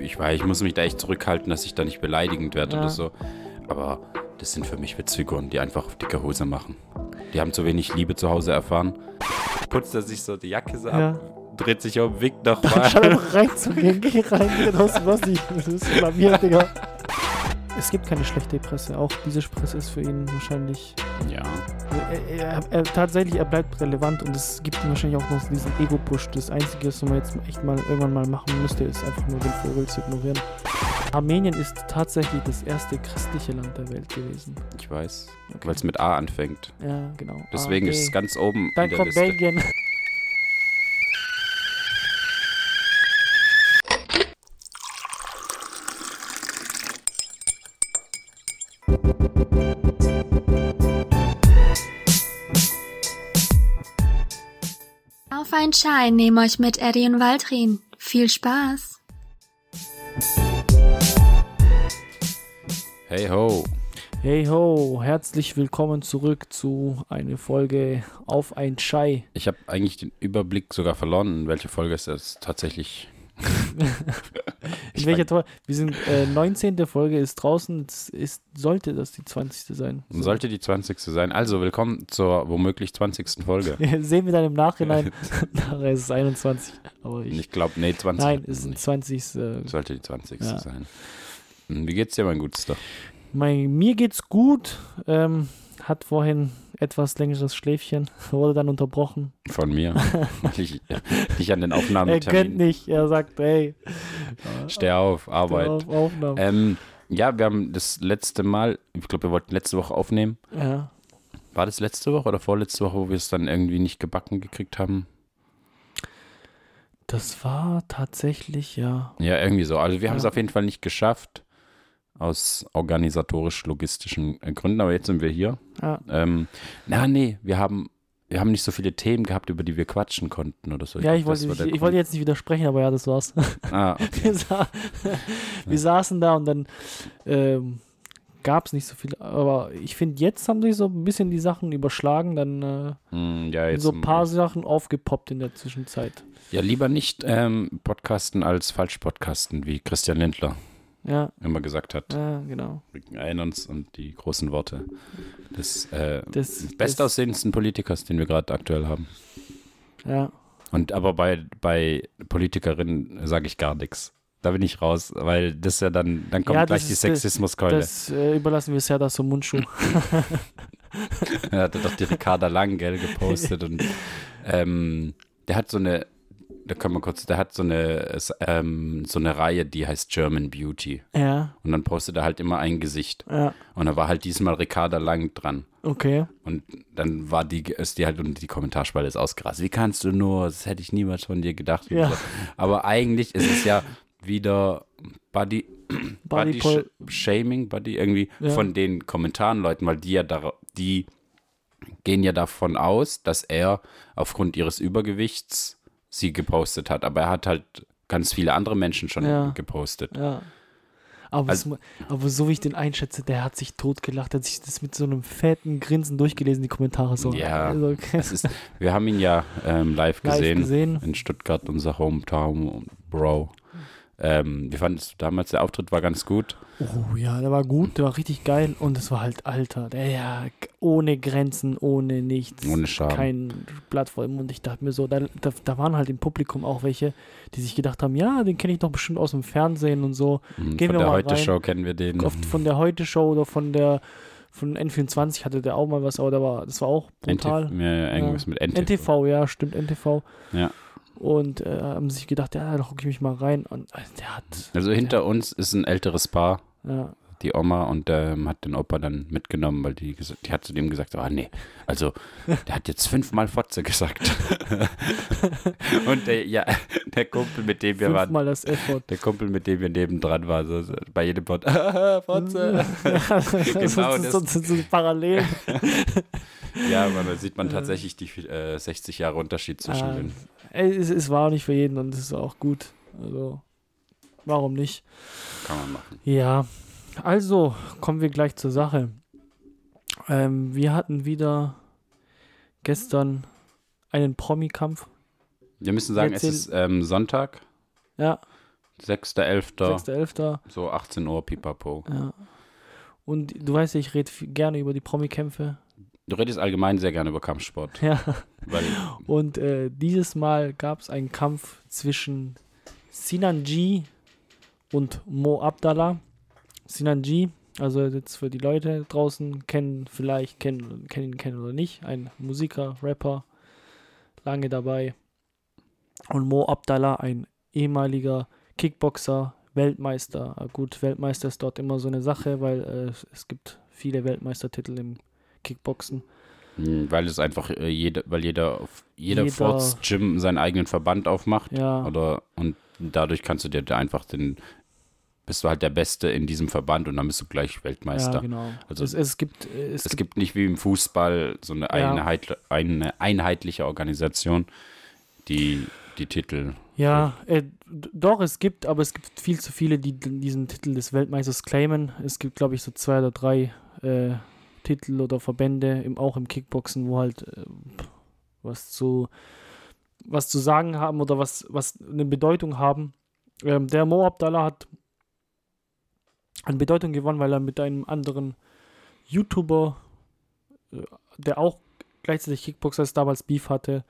Ich weiß, ich muss mich da echt zurückhalten, dass ich da nicht beleidigend werde Ja. oder so. Aber das sind für mich Witzfiguren, die einfach auf dicke Hose machen. Die haben zu wenig Liebe zu Hause erfahren. Putzt er sich so die Jacke so Ja. ab, dreht sich um, winkt nochmal. Statt einfach reinzugehen, geh rein, geh raus, was ich. Das ist bei mir, Digga. Es gibt keine schlechte Presse. Auch diese Presse ist für ihn wahrscheinlich. ja. Er, er, er, tatsächlich, er bleibt relevant und es gibt ihm wahrscheinlich auch noch diesen Ego-Push. Das Einzige, was man jetzt echt mal irgendwann mal machen müsste, ist einfach nur den Vogel zu ignorieren. Armenien ist tatsächlich das erste christliche Land der Welt gewesen. Ich weiß, Okay. weil es mit A anfängt. Ja, genau. Deswegen Ah, ist es okay. ganz oben Dann in der kommt Liste. Belgien. Auf ein Chai nehme euch mit Eddie und Waldrin. Viel Spaß! Hey ho. Hey ho, herzlich willkommen zurück zu einer Folge auf ein Chai. Ich habe eigentlich den Überblick sogar verloren, in welche Folge es ist tatsächlich. In welcher Tor? Wir sind äh, 19. Folge ist draußen. Ist, sollte das die 20. sein. So. Sollte die 20. sein. Also willkommen zur womöglich 20. Folge. Sehen wir dann im Nachhinein. Nachher ist es 21. Aber ich, Ich glaube, nee, 20. nein, es sind nicht. 20. Äh, Sollte die 20. Ja. sein. Hm, Wie geht's dir, mein Gutster? mein, mir geht's gut. Ähm, hat vorhin etwas längeres Schläfchen, wurde dann unterbrochen. Von mir. Weil ich nicht an den Er gönnt Aufnahmetermin nicht. Er sagt, hey, steh auf, Arbeit. auf Aufnahme. Ähm, ja, wir haben das letzte Mal, ich glaube, wir wollten letzte Woche aufnehmen. ja. War das letzte Woche oder vorletzte Woche, wo wir es dann irgendwie nicht gebacken gekriegt haben? Das war tatsächlich, ja. Ja, irgendwie so. Also wir haben es Ja. auf jeden Fall nicht geschafft. Aus organisatorisch-logistischen äh, Gründen, aber jetzt sind wir hier. ja. Ähm, na, nee, wir haben, wir haben nicht so viele Themen gehabt, über die wir quatschen konnten oder so. Ja, ich wollte, ich, ich wollte jetzt nicht widersprechen, aber ja, das war's. Ah, okay. Wir, sa wir saßen da und dann ähm, gab es nicht so viel. Aber ich finde, jetzt haben sich so ein bisschen die Sachen überschlagen, dann äh, Hm, ja, so ein paar Sachen aufgepoppt in der Zwischenzeit. Ja, lieber nicht ähm, podcasten als falsch podcasten, wie Christian Lindler Ja, immer gesagt hat. ja genau. Wir erinnern uns an die großen Worte des äh, Das, bestaussehendsten Politikers, den wir gerade aktuell haben. Das, ja, Und aber bei, bei Politikerinnen sage ich gar nichts. Da bin ich raus, weil das ja dann, dann kommt Ja, gleich das die Sexismuskeule. das äh, überlassen wir Serdar zum Mundschuh. Er hatte doch die Ricarda Lang, gell, gepostet und ähm, der hat so eine, da können wir kurz, der hat so eine, ähm, so eine Reihe, die heißt German Beauty. ja, Und dann postet er halt immer ein Gesicht. ja, Und da war halt diesmal Ricarda Lang dran. okay. Und dann war die, ist die halt und die Kommentarspalte ist ausgerastet. Wie kannst du nur? Das hätte ich niemals von dir gedacht. Ja. So. Aber eigentlich ist es ja wieder Body, Body, Sh Shaming, Body irgendwie Ja. von den Kommentarenleuten, weil die ja da, die gehen ja davon aus, dass er aufgrund ihres Übergewichts sie gepostet hat. Aber er hat halt ganz viele andere Menschen schon Ja. gepostet. Ja. Aber, Also- es, aber so wie ich den einschätze, der hat sich totgelacht, hat sich das mit so einem fetten Grinsen durchgelesen, die Kommentare so. Ja, also, okay. Ist, wir haben ihn ja ähm, live, Live gesehen, gesehen. in Stuttgart, unser Hometown, Bro. Ähm, wir fanden es damals, der Auftritt war ganz gut. Oh ja, der war gut, der war richtig geil und es war halt Alter, der ja ohne Grenzen, ohne nichts, Ohne Scham. kein Blatt vor dem Mund. Ich dachte mir so, da, da, da waren halt im Publikum auch welche, die sich gedacht haben, ja, den kenne ich doch bestimmt aus dem Fernsehen und so, Mhm, Gehen von wir der Heute-Show kennen wir den. oft von der Heute Show oder von der von N24 hatte der auch mal was, aber der war, das war auch brutal. NTV, ja, irgendwas mit NTV. NTV, ja, stimmt, NTV. Ja. Und äh, haben sich gedacht, ja, da hocke ich mich mal rein. Und äh, der hat, Also hinter uns ist ein älteres Paar, ja, die Oma, und ähm, hat den Opa dann mitgenommen, weil die, die hat zu dem gesagt, ah nee, also der hat jetzt fünfmal Fotze gesagt. und der, ja, der Kumpel, mit dem wir waren, fünfmal das F-Wort. der Kumpel, mit dem wir nebendran waren, so, so, bei jedem Wort, ah, Fotze. Ja, das Genau, ist so, das- so, so, so parallel. Ja, aber da sieht man tatsächlich die äh, 60 Jahre Unterschied zwischen Ah, den. Es, es war auch nicht für jeden und es ist auch gut. Also, warum nicht? Kann man machen. Ja, also kommen wir gleich zur Sache. Ähm, wir hatten wieder gestern einen Promi-Kampf. Wir müssen sagen, Erzähl- es ist ähm, Sonntag. Ja, 6.11. 6.11. So 18 Uhr, pipapo. Ja. Und du weißt ja, ich rede gerne über die Promi-Kämpfe. Du redest allgemein sehr gerne über Kampfsport. Ja. Und äh, dieses Mal gab es einen Kampf zwischen Sinanji und Mo Abdallah. Sinanji, also jetzt für die Leute draußen kennen, vielleicht kennen, kennen ihn kennen oder nicht, ein Musiker, Rapper, lange dabei. Und Mo Abdallah, ein ehemaliger Kickboxer, Weltmeister. Äh, Gut, Weltmeister ist dort immer so eine Sache, weil äh, es gibt viele Weltmeistertitel im Kickboxen. mh, weil es einfach äh, jede, weil jeder, auf- jeder, Jeder- Forts Gym seinen eigenen Verband aufmacht. Ja, Oder und dadurch kannst du dir einfach den, bist du halt der Beste in diesem Verband und dann bist du gleich Weltmeister. ja genau. Also es, es gibt, es, Es gibt nicht wie im Fußball so eine, Ja. Einheit, eine einheitliche Organisation, die die Titel. Ja, äh, doch, es gibt, aber es gibt viel zu viele, die diesen Titel des Weltmeisters claimen. Es gibt, glaube ich, so zwei oder drei äh, Titel oder Verbände, im, auch im Kickboxen, wo halt äh, was zu was zu sagen haben oder was, was eine Bedeutung haben. Ähm, der Mo Abdallah hat an Bedeutung gewonnen, weil er mit einem anderen YouTuber, äh, der auch gleichzeitig Kickboxer ist, damals Beef hatte,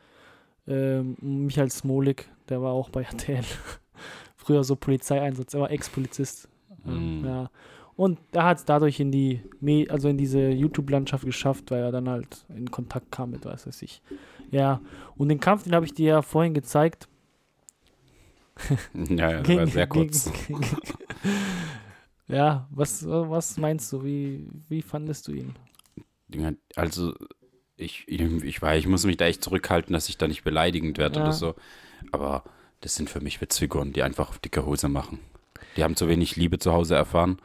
ähm, Michael Smolik, der war auch bei RTL. Früher so Polizeieinsatz, er war Ex-Polizist. Ähm, Mm. Ja. Und er hat es dadurch in die, Me also in diese YouTube-Landschaft geschafft, weil er dann halt in Kontakt kam mit, was weiß ich. Ja, und den Kampf, den habe ich dir ja vorhin gezeigt. Ja, ja, das war sehr kurz. gegen- ja, was, was meinst du? Wie, wie fandest du ihn? Also, ich, ich, ich weiß, ich muss mich da echt zurückhalten, dass ich da nicht beleidigend werde Ja. oder so. Aber das sind für mich Witzfiguren, die einfach auf dicke Hose machen. Die haben zu wenig Liebe zu Hause erfahren,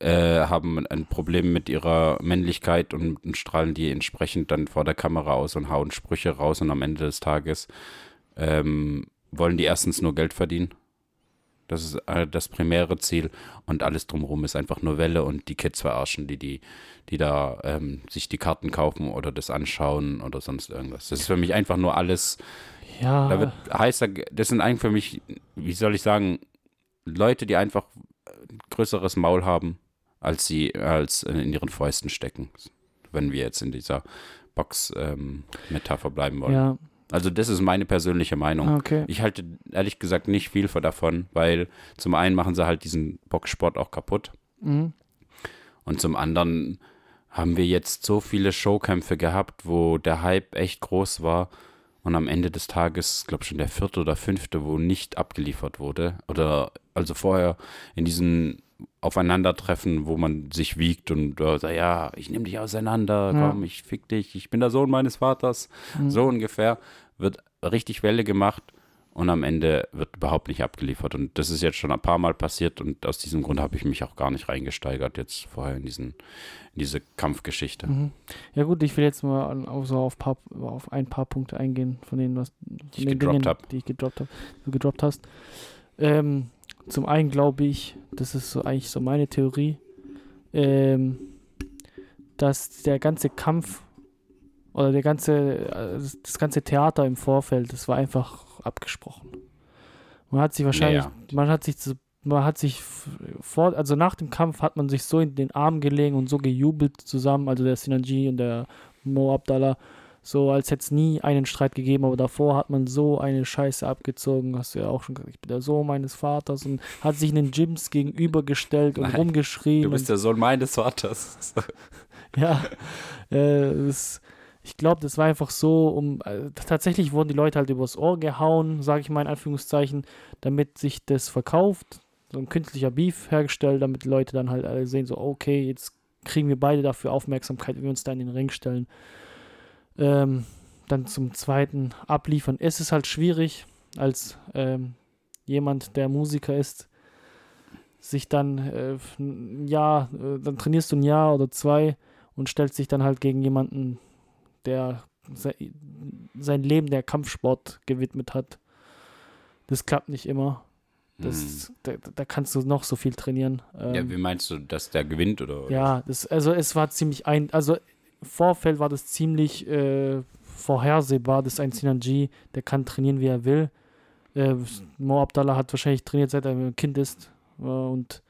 äh, haben ein Problem mit ihrer Männlichkeit und, und strahlen die entsprechend dann vor der Kamera aus und hauen Sprüche raus und am Ende des Tages ähm, wollen die erstens nur Geld verdienen. Das ist äh, das primäre Ziel und alles drumherum ist einfach nur Welle und die Kids verarschen, die, die, die da ähm, sich die Karten kaufen oder das anschauen oder sonst irgendwas. Das ist für mich einfach nur alles Ja, da wird heißer, das sind eigentlich für mich, wie soll ich sagen, Leute, die einfach ein größeres Maul haben, als sie als in ihren Fäusten stecken. Wenn wir jetzt in dieser Box-Metapher bleiben wollen. ja, Also, das ist meine persönliche Meinung. okay. Ich halte ehrlich gesagt nicht viel davon, weil zum einen machen sie halt diesen Boxsport auch kaputt. Mhm. Und zum anderen haben wir jetzt so viele Showkämpfe gehabt, wo der Hype echt groß war und am Ende des Tages, glaube schon der vierte oder fünfte, wo nicht abgeliefert wurde. Oder also vorher in diesen Aufeinandertreffen, wo man sich wiegt und äh, sagt, ja, ich nehme dich auseinander, Ja. komm, ich fick dich, ich bin der Sohn meines Vaters. Mhm. So ungefähr wird richtig Welle gemacht und am Ende wird überhaupt nicht abgeliefert. Und das ist jetzt schon ein paar Mal passiert und aus diesem Grund habe ich mich auch gar nicht reingesteigert jetzt vorher in, diesen, in diese Kampfgeschichte. Mhm. Ja gut, ich will jetzt mal auf, so auf, paar, auf ein paar Punkte eingehen, von denen, was, von ich den gedroppt Dingen, hab. die ich gedroppt habe, du gedroppt hast. Ähm, zum einen glaube ich, das ist so eigentlich so meine Theorie, ähm, dass der ganze Kampf oder der ganze, äh, das- ganze Theater im Vorfeld, das war einfach abgesprochen. Man hat sich wahrscheinlich, Ja, man hat sich zu, man hat sich vor, also nach dem Kampf hat man sich so in den Arm gelegen und so gejubelt zusammen, also der Sinanji und der Mo Abdallah, so als hätte es nie einen Streit gegeben, aber davor hat man so eine Scheiße abgezogen, hast du ja auch schon gesagt, ich bin der Sohn meines Vaters und hat sich in den Gyms gegenübergestellt und Nein, rumgeschrien. Du bist der Sohn meines Vaters. ja, äh, das, ich glaube, das war einfach so, um äh, tatsächlich wurden die Leute halt übers Ohr gehauen, sage ich mal in Anführungszeichen, damit sich das verkauft, so ein künstlicher Beef hergestellt, damit die Leute dann halt alle sehen, so okay, jetzt kriegen wir beide dafür Aufmerksamkeit, wenn wir uns da in den Ring stellen. Ähm, dann zum zweiten abliefern. Es ist halt schwierig, als ähm, jemand, der Musiker ist, sich dann äh, ein Jahr, äh, dann trainierst du ein Jahr oder zwei und stellst dich dann halt gegen jemanden, der se sein Leben der Kampfsport gewidmet hat. Das klappt nicht immer. Das, da, da kannst du noch so viel trainieren. Hm. Ja, Ähm, wie meinst du, dass der gewinnt oder? ja, das, also es war ziemlich ein, also Vorfeld war das ziemlich äh, vorhersehbar, dass ein Sinanji, der kann trainieren, wie er will. Äh, Mo Abdallah hat wahrscheinlich trainiert, seit er ein Kind ist. Äh, und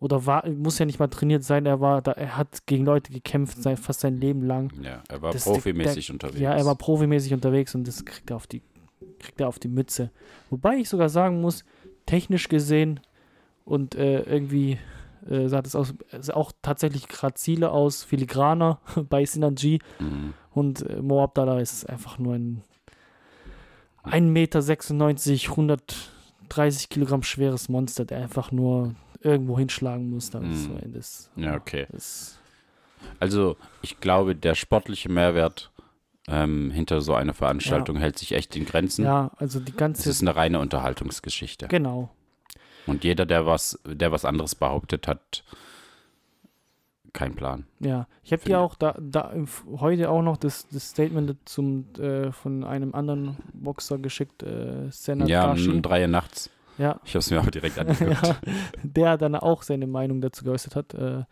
oder war, muss ja nicht mal trainiert sein, er war da, er hat gegen Leute gekämpft, sein, fast sein Leben lang. Ja, er war Das- profimäßig der- unterwegs. Ja, er war profimäßig unterwegs und das kriegt er auf die, kriegt er auf die Mütze. Wobei ich sogar sagen muss, technisch gesehen und äh, irgendwie äh, sah das aus, sah auch tatsächlich grazile aus, filigraner bei Synergy Mhm. und äh, Mo Abdallah ist einfach nur ein 1,96 Meter, 130 Kilogramm schweres Monster, der einfach nur irgendwo hinschlagen muss. Das, Mhm. das, Ja, okay. das, Also, ich glaube, der sportliche Mehrwert ähm, hinter so einer Veranstaltung hält sich echt in Grenzen. ja, also die Es ganze, ist eine reine Unterhaltungsgeschichte. genau. Und jeder, der was, der was anderes behauptet, hat keinen Plan. Ja, ich habe dir auch da, da heute auch noch das, das Statement zum, äh, von einem anderen Boxer geschickt, äh, Senat ja, um drei Uhr nachts. Ja, Ich habe es mir auch direkt angeguckt. ja, der dann auch seine Meinung dazu geäußert hat. Äh,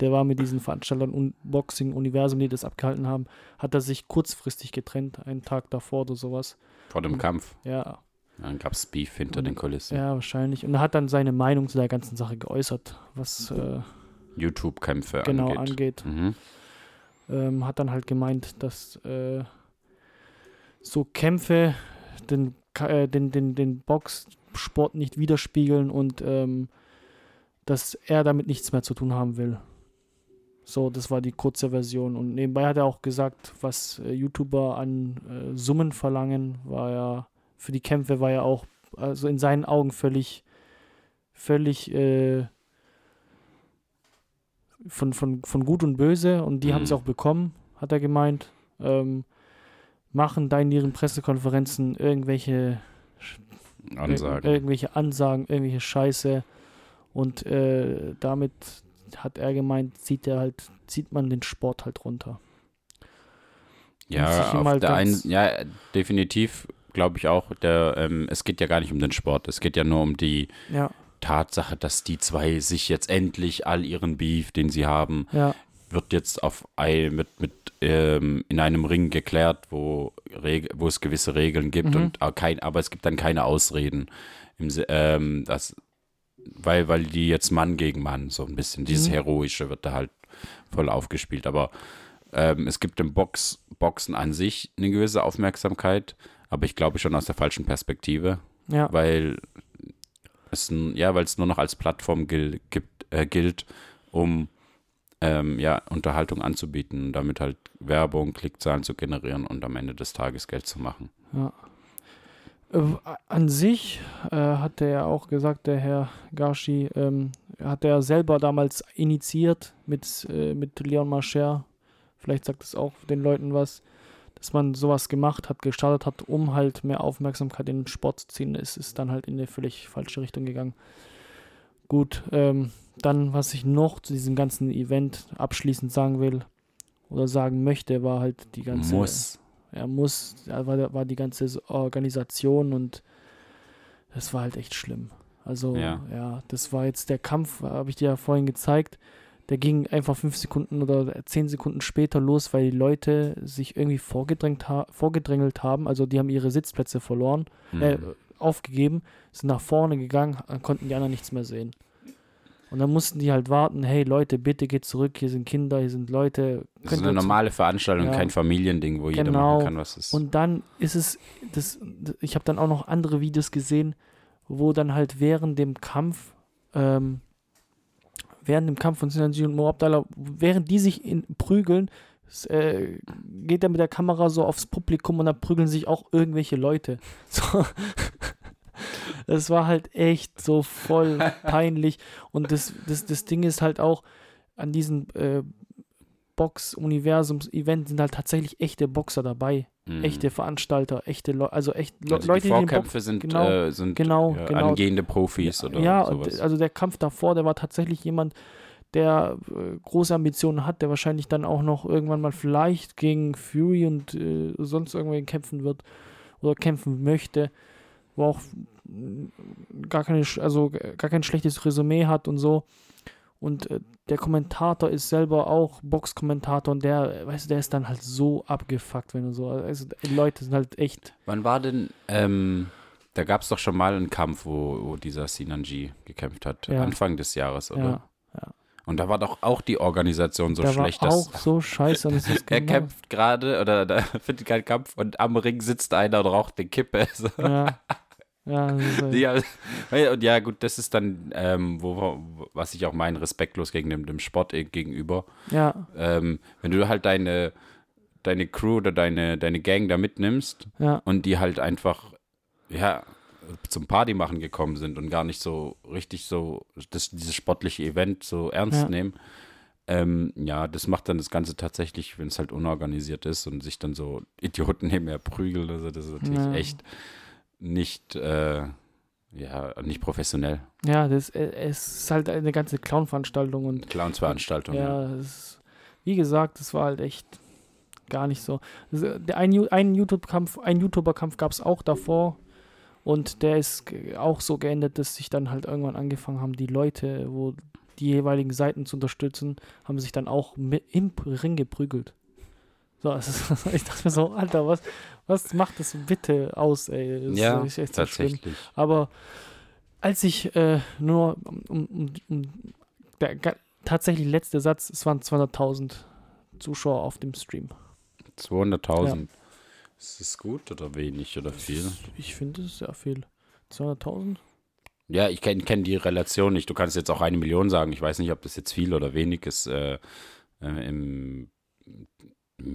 der war mit diesen Veranstaltern Unboxing Universum, die das abgehalten haben, hat er sich kurzfristig getrennt, einen Tag davor oder sowas. Vor dem Kampf. Ja, Dann gab es Beef hinter Und- den Kulissen. ja, wahrscheinlich. Und er hat dann seine Meinung zu der ganzen Sache geäußert, was äh, YouTube-Kämpfe genau angeht. angeht. Mhm. ähm, hat dann halt gemeint, dass äh, so Kämpfe den, äh, den, den, den Boxsport nicht widerspiegeln und ähm, dass er damit nichts mehr zu tun haben will. So, das war die kurze Version. Und nebenbei hat er auch gesagt, was äh, YouTuber an äh, Summen verlangen, war ja für die Kämpfe war ja auch, also in seinen Augen völlig, völlig äh, von, von, von Gut und Böse und die haben es Mhm. auch bekommen, hat er gemeint. Ähm, machen da in ihren Pressekonferenzen irgendwelche Ansagen. Ir irgendwelche Ansagen, irgendwelche Scheiße. Und äh, damit hat er gemeint, zieht er halt, zieht man den Sport halt runter. Ja, auf halt der einen, ja, definitiv glaube ich auch, der, ähm, es geht ja gar nicht um den Sport, es geht ja nur um die Ja, Tatsache, dass die zwei sich jetzt endlich all ihren Beef, den sie haben, ja, wird jetzt auf ein, mit, mit ähm, in einem Ring geklärt, wo, Reg wo es gewisse Regeln gibt Mhm. und auch kein, aber es gibt dann keine Ausreden. Im, ähm, das, weil, weil die jetzt Mann gegen Mann, so ein bisschen, dieses Mhm. Heroische wird da halt voll aufgespielt. Aber ähm, es gibt im Box, Boxen an sich eine gewisse Aufmerksamkeit, aber ich glaube schon aus der falschen Perspektive ja, weil es ja, weil es nur noch als Plattform gil gibt, äh, gilt, um ähm, ja, Unterhaltung anzubieten und damit halt Werbung, Klickzahlen zu generieren und am Ende des Tages Geld zu machen. ja. Äh, An sich äh, hat er ja auch gesagt, der Herr Gashi, ähm, hat er selber damals initiiert mit, äh, mit Leon Marcher. Vielleicht sagt es auch den Leuten was, dass man sowas gemacht hat, gestartet hat, um halt mehr Aufmerksamkeit in den Sport zu ziehen. Es ist dann halt in eine völlig falsche Richtung gegangen. Gut, ähm, dann, was ich noch zu diesem ganzen Event abschließend sagen will oder sagen möchte, war halt die ganze. Muss. Er muss, da war, war die ganze Organisation und das war halt echt schlimm. Also, ja, Ja. das war jetzt der Kampf, habe ich dir ja vorhin gezeigt. Der ging einfach fünf Sekunden oder zehn Sekunden später los, weil die Leute sich irgendwie vorgedrängt ha vorgedrängelt haben. Also, die haben ihre Sitzplätze verloren, Mhm. äh, aufgegeben, sind nach vorne gegangen, dann konnten die anderen nichts mehr sehen. Und dann mussten die halt warten, hey Leute, bitte geht zurück, hier sind Kinder, hier sind Leute. das ist eine normale Veranstaltung, Ja. kein Familiending, wo jeder Genau. machen kann, was es Und dann ist es, das, ich habe dann auch noch andere Videos gesehen, wo dann halt während dem Kampf, ähm, während dem Kampf von Sinanji und Mo Abdallah, während die sich in, prügeln, äh, geht er mit der Kamera so aufs Publikum und da prügeln sich auch irgendwelche Leute. So. Das war halt echt so voll peinlich. Und das, das, das Ding ist halt auch, an diesem äh, Box-Universums-Event sind halt tatsächlich echte Boxer dabei Mhm. echte Veranstalter, echte Leute, also echt Le also Leute, die Vorkämpfe sind, genau, äh, sind genau, ja, genau. angehende Profis oder ja, sowas. also der Kampf davor, der war tatsächlich jemand, der äh, große Ambitionen hat, der wahrscheinlich dann auch noch irgendwann mal vielleicht gegen Fury und äh, sonst irgendwen kämpfen wird oder kämpfen möchte, wo auch mm, gar keine, also äh, gar kein schlechtes Resümee hat und so. Und äh, der Kommentator ist selber auch Boxkommentator und der, weißt du, der ist dann halt so abgefuckt, wenn du so, also die Leute sind halt echt, Wann war denn, ähm, Da gab es doch schon mal einen Kampf, wo, wo dieser Sinanji gekämpft hat. Ja. Anfang des Jahres, oder? Ja. Und da war doch auch die Organisation so da schlecht, war dass auch so scheiße. Und ist er genau, kämpft gerade oder da findet keinen Kampf und am Ring sitzt einer und raucht eine Kippe. So. Ja. Ja, halt- Ja, und ja, gut, das ist dann, ähm, wo, was ich auch meine, respektlos gegen dem, dem Sport äh, gegenüber. ja, Ähm, wenn du halt deine, deine Crew oder deine, deine Gang da mitnimmst ja, und die halt einfach, ja, zum Party machen gekommen sind und gar nicht so richtig so das, dieses sportliche Event so ernst Ja. nehmen. Ähm, ja, das macht dann das Ganze tatsächlich, wenn es halt unorganisiert ist und sich dann so Idioten nebenher prügeln. Also das ist natürlich Ja. echt nicht, äh, ja, nicht professionell. ja, das, äh, es ist halt eine ganze Clown-Veranstaltung und Clownsveranstaltung. Ja. ja, ist, wie gesagt, es war halt echt gar nicht so. Äh, ein, einen YouTube-Kampf, ein YouTuber-Kampf gab es auch davor und der ist auch so geendet, dass sich dann halt irgendwann angefangen haben, die Leute, wo die jeweiligen Seiten zu unterstützen, haben sich dann auch im Ring geprügelt. So, ist, ich dachte mir so, Alter, was, was macht das bitte aus, ey? Das Ja, ist echt so schlimm. tatsächlich. Aber als ich äh, nur um, um, um, der tatsächlich letzte Satz, es waren 200.000 Zuschauer auf dem Stream. 200.000. Ist das gut oder wenig oder viel? Ich finde es sehr viel. 200.000? Ja, ich kenne kenn die Relation nicht. Du kannst jetzt auch eine Million sagen. Ich weiß nicht, ob das jetzt viel oder wenig ist äh, äh, im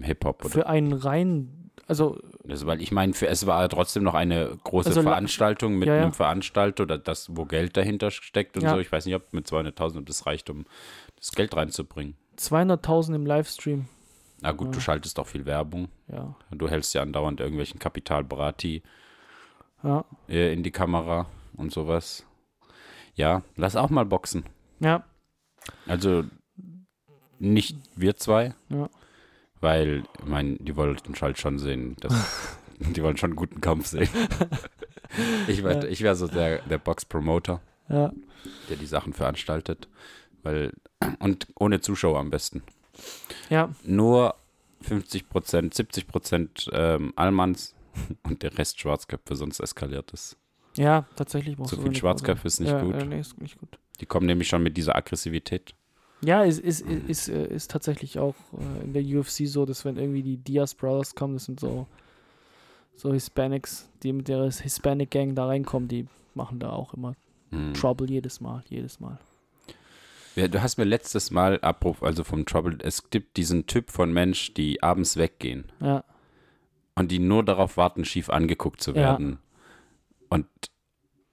Hip-Hop. oder Für einen rein, also Also, weil ich meine, für es war trotzdem noch eine große Also Veranstaltung mit Ja, ja. einem Veranstalter oder das, wo Geld dahinter steckt und Ja. so. Ich weiß nicht, ob mit 200.000 ob das reicht, um das Geld reinzubringen. 200.000 im Livestream. Na gut, du schaltest auch viel Werbung. Ja, Du hältst ja andauernd irgendwelchen Kapitalbrati ja, äh, in die Kamera und sowas. Ja, lass auch mal boxen. ja, Also nicht wir zwei, Ja. Weil, ich meine, die wollten halt schon sehen, dass, die wollen schon einen guten Kampf sehen. ich wäre Ja. ich wär so der, der Box-Promoter, ja, der die Sachen veranstaltet, weil, und ohne Zuschauer am besten. ja, Nur 50 Prozent, 70 Prozent ähm, Allmanns und der Rest Schwarzköpfe, sonst eskaliert es. ja, tatsächlich Zu viel eine Schwarzköpfe ist nicht ja, gut. Äh, nee, ist nicht gut. Die kommen nämlich schon mit dieser Aggressivität. Ja, ist, ist, ist, ist, äh, ist tatsächlich auch äh, in der UFC so, dass wenn irgendwie die Diaz Brothers kommen, das sind so, so Hispanics, die mit der Hispanic Gang da reinkommen, die machen da auch immer Hm. Trouble jedes Mal, jedes Mal. Ja, du hast mir letztes Mal, Abruf, also vom Trouble, es gibt diesen Typ von Mensch, die abends weggehen Ja, und die nur darauf warten, schief angeguckt zu Ja. werden. Und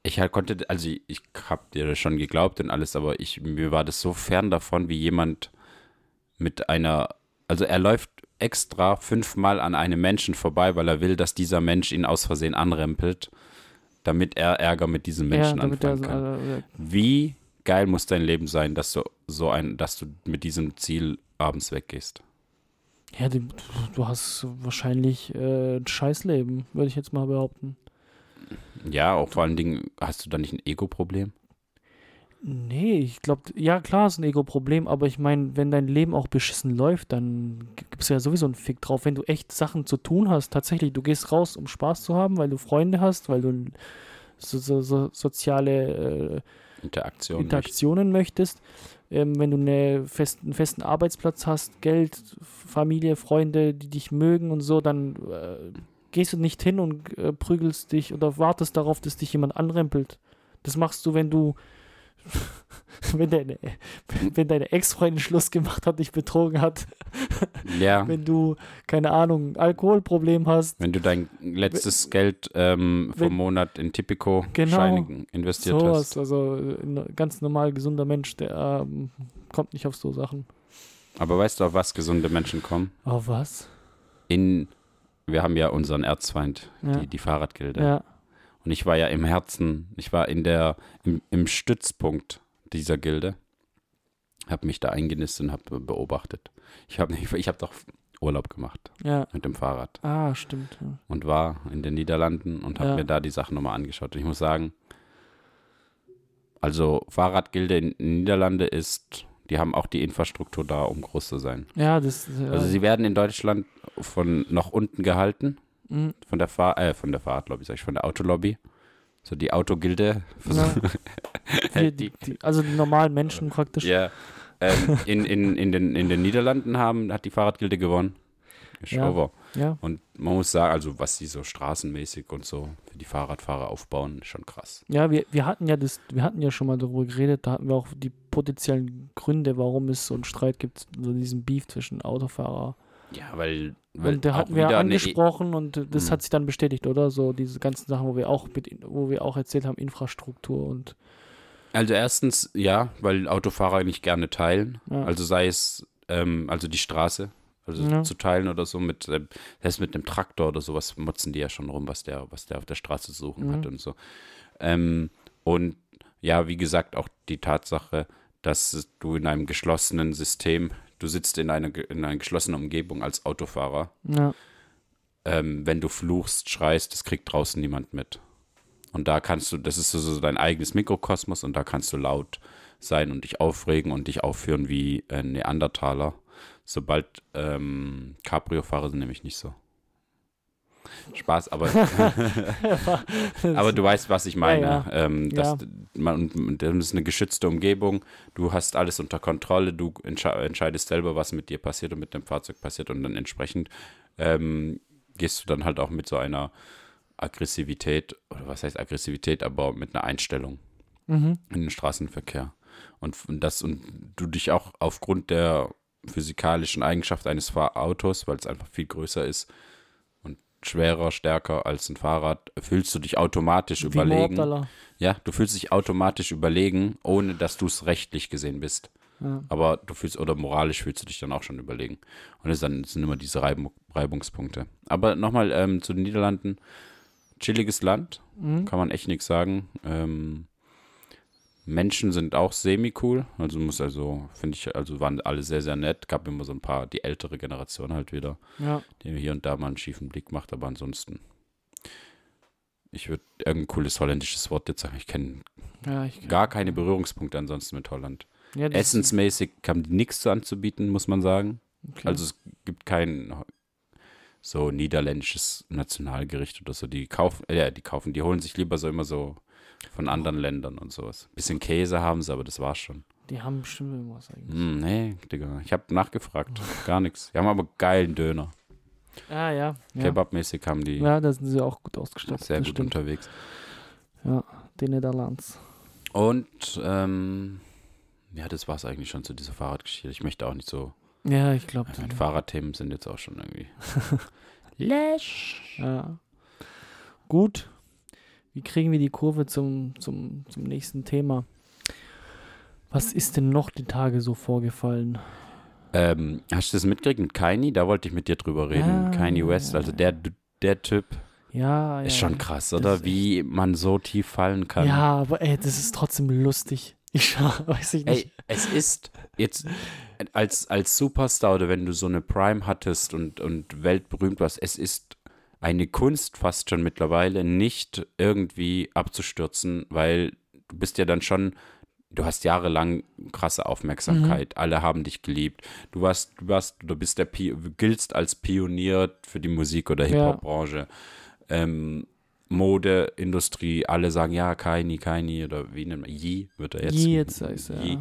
ich halt konnte, also ich, ich hab dir das schon geglaubt und alles, aber ich, mir war das so fern davon, wie jemand mit einer, also er läuft extra fünfmal an einem Menschen vorbei, weil er will, dass dieser Mensch ihn aus Versehen anrempelt, damit er Ärger mit diesem ja Menschen der, anfangen kann. äh, äh, Wie geil muss dein Leben sein, dass du so ein, dass du mit diesem Ziel abends weggehst? ja, die, du hast wahrscheinlich äh, ein Scheißleben, würde ich jetzt mal behaupten. Ja, auch vor allen Dingen, hast du da nicht ein Ego-Problem? Nee, ich glaube, ja klar ist ein Ego-Problem, aber ich meine, wenn dein Leben auch beschissen läuft, dann gibt es ja sowieso einen Fick drauf. Wenn du echt Sachen zu tun hast, tatsächlich, du gehst raus, um Spaß zu haben, weil du Freunde hast, weil du so, so, so soziale äh, Interaktion. Interaktionen möchtest, ähm, wenn du eine fest, einen festen Arbeitsplatz hast, Geld, Familie, Freunde, die dich mögen und so, dann äh, gehst du nicht hin und äh, prügelst dich oder wartest darauf, dass dich jemand anrempelt. Das machst du, wenn du wenn deine, wenn deine Ex-Freundin Schluss gemacht hat, dich betrogen hat. Ja, wenn du, keine Ahnung, Alkoholproblem hast, wenn du dein letztes Geld ähm, vom wenn- Monat in Tipico Genau. Investiert sowas. hast. Also äh, ein ganz normal gesunder Mensch, der ähm, kommt nicht auf so Sachen. Aber weißt du, auf was gesunde Menschen kommen? Oh, was? In, wir haben ja unseren Erzfeind, Ja. die, die Fahrradgilde. Ja, Und ich war ja im Herzen, ich war in der, im, im Stützpunkt dieser Gilde, habe mich da eingenistet und habe beobachtet. Ich habe ich hab doch Urlaub gemacht ja. mit dem Fahrrad Ah, stimmt. Ja. und war in den Niederlanden und habe mir da die Sachen nochmal angeschaut. Und ich muss sagen, also Fahrradgilde in den Niederlande ist, die haben auch die Infrastruktur da, um groß zu sein. Ja, das. Äh, Also sie werden in Deutschland von nach unten gehalten, mh, von der Fahr äh, von der Fahrradlobby, sag ich, von der Autolobby. so die Autogilde. Ja. Wir, die, die, also die normalen Menschen praktisch. Ja. Ähm, in, in, in, den, in den Niederlanden haben, hat die Fahrradgilde gewonnen. Ist Ja. over. Ja. Und man muss sagen, also was die so straßenmäßig und so für die Fahrradfahrer aufbauen, ist schon krass. Ja, wir, wir hatten ja das, wir hatten ja schon mal darüber geredet, da hatten wir auch die potenziellen Gründe, warum es so einen Streit gibt, so diesen Beef zwischen Autofahrer. Ja, weil, weil Und da hatten wir E- angesprochen und das Mhm. hat sich dann bestätigt, oder? So diese ganzen Sachen, wo wir auch mit, wo wir auch erzählt haben, Infrastruktur und Also erstens, ja, weil Autofahrer nicht gerne teilen. Ja. Also sei es, ähm, also die Straße, also Ja. zu teilen oder so mit, ähm, selbst mit einem Traktor oder sowas motzen die ja schon rum, was der, was der auf der Straße zu suchen Mhm. hat und so. Ähm, und ja, wie gesagt, auch die Tatsache, dass du in einem geschlossenen System, du sitzt in einer, ge- in einer geschlossenen Umgebung als Autofahrer. ja, Ähm, wenn du fluchst, schreist, das kriegt draußen niemand mit. Und da kannst du, das ist so, so dein eigenes Mikrokosmos und da kannst du laut sein und dich aufregen und dich aufführen wie ein Neandertaler. Sobald ähm, Cabrio-Fahrer sind nämlich nicht so. Spaß, aber, aber du weißt, was ich meine. Ja, Ähm, dass Ja. man, und das ist eine geschützte Umgebung. Du hast alles unter Kontrolle. Du entsche entscheidest selber, was mit dir passiert und mit dem Fahrzeug passiert. Und dann entsprechend ähm, gehst du dann halt auch mit so einer Aggressivität, oder was heißt Aggressivität, aber mit einer Einstellung mhm. in den Straßenverkehr. Und f- das und du dich auch aufgrund der physikalischen Eigenschaft eines Autos, weil es einfach viel größer ist und schwerer, stärker als ein Fahrrad, fühlst du dich automatisch Wie überlegen. Mordala. Ja, du fühlst dich automatisch überlegen, ohne dass du es rechtlich gesehen bist. Ja. Aber du fühlst, oder moralisch fühlst du dich dann auch schon überlegen. Und das, dann, das sind immer diese Reibung, Reibungspunkte. Aber nochmal ähm, zu den Niederlanden. Chilliges Land, Mhm. kann man echt nichts sagen. Ähm, Menschen sind auch semi-cool. Also muss also, finde ich, also waren alle sehr, sehr nett. Gab immer so ein paar, die ältere Generation halt wieder, ja. die hier und da mal einen schiefen Blick macht, aber ansonsten. Ich würde irgendein cooles holländisches Wort jetzt sagen. Ich kenne ja, gar keine Berührungspunkte ansonsten mit Holland. ja, Essensmäßig haben die nichts zu anzubieten, muss man sagen. okay. Also es gibt kein so niederländisches Nationalgericht oder so. Die kaufen, äh, die kaufen, die holen sich lieber so immer so von anderen Ländern und sowas. Bisschen Käse haben sie, aber das war's schon. die haben bestimmt irgendwas eigentlich. Hm, nee, Digga, ich habe nachgefragt. Gar nichts. Die haben aber geilen Döner. Ah, ja. Ja, Kebabmäßig haben die ja da sind sie auch gut ausgestattet. sehr gut stimmt. unterwegs. Ja, die Niederlands. Und ähm, ja, das war's eigentlich schon zu dieser Fahrradgeschichte. Ich möchte auch nicht so. Ja, ich glaube. Meine Fahrradthemen sind jetzt auch schon irgendwie. Ja. Gut. Wie kriegen wir die Kurve zum, zum, zum nächsten Thema? Was ist denn noch die Tage so vorgefallen? Ähm, hast du das mitgekriegt mit Kanye? Da wollte ich mit dir drüber reden. Ah, Kanye West, also der, der Typ Ja, ist ja. schon krass, oder? Wie man so tief fallen kann. Ja, aber ey, das ist trotzdem lustig. Ich weiß ich nicht. Ey, es ist jetzt als, als Superstar oder wenn du so eine Prime hattest und, und weltberühmt warst, es ist eine Kunst fast schon mittlerweile, nicht irgendwie abzustürzen, weil du bist ja dann schon, du hast jahrelang krasse Aufmerksamkeit, Mhm. alle haben dich geliebt. Du warst, du warst, du bist der Pi giltst als Pionier für die Musik- oder Ja. Hip-Hop-Branche. Ähm, Modeindustrie, alle sagen, ja, Kaini, Kaini oder wie nennt man, Yi wird er jetzt. Je jetzt heißt er. Yi.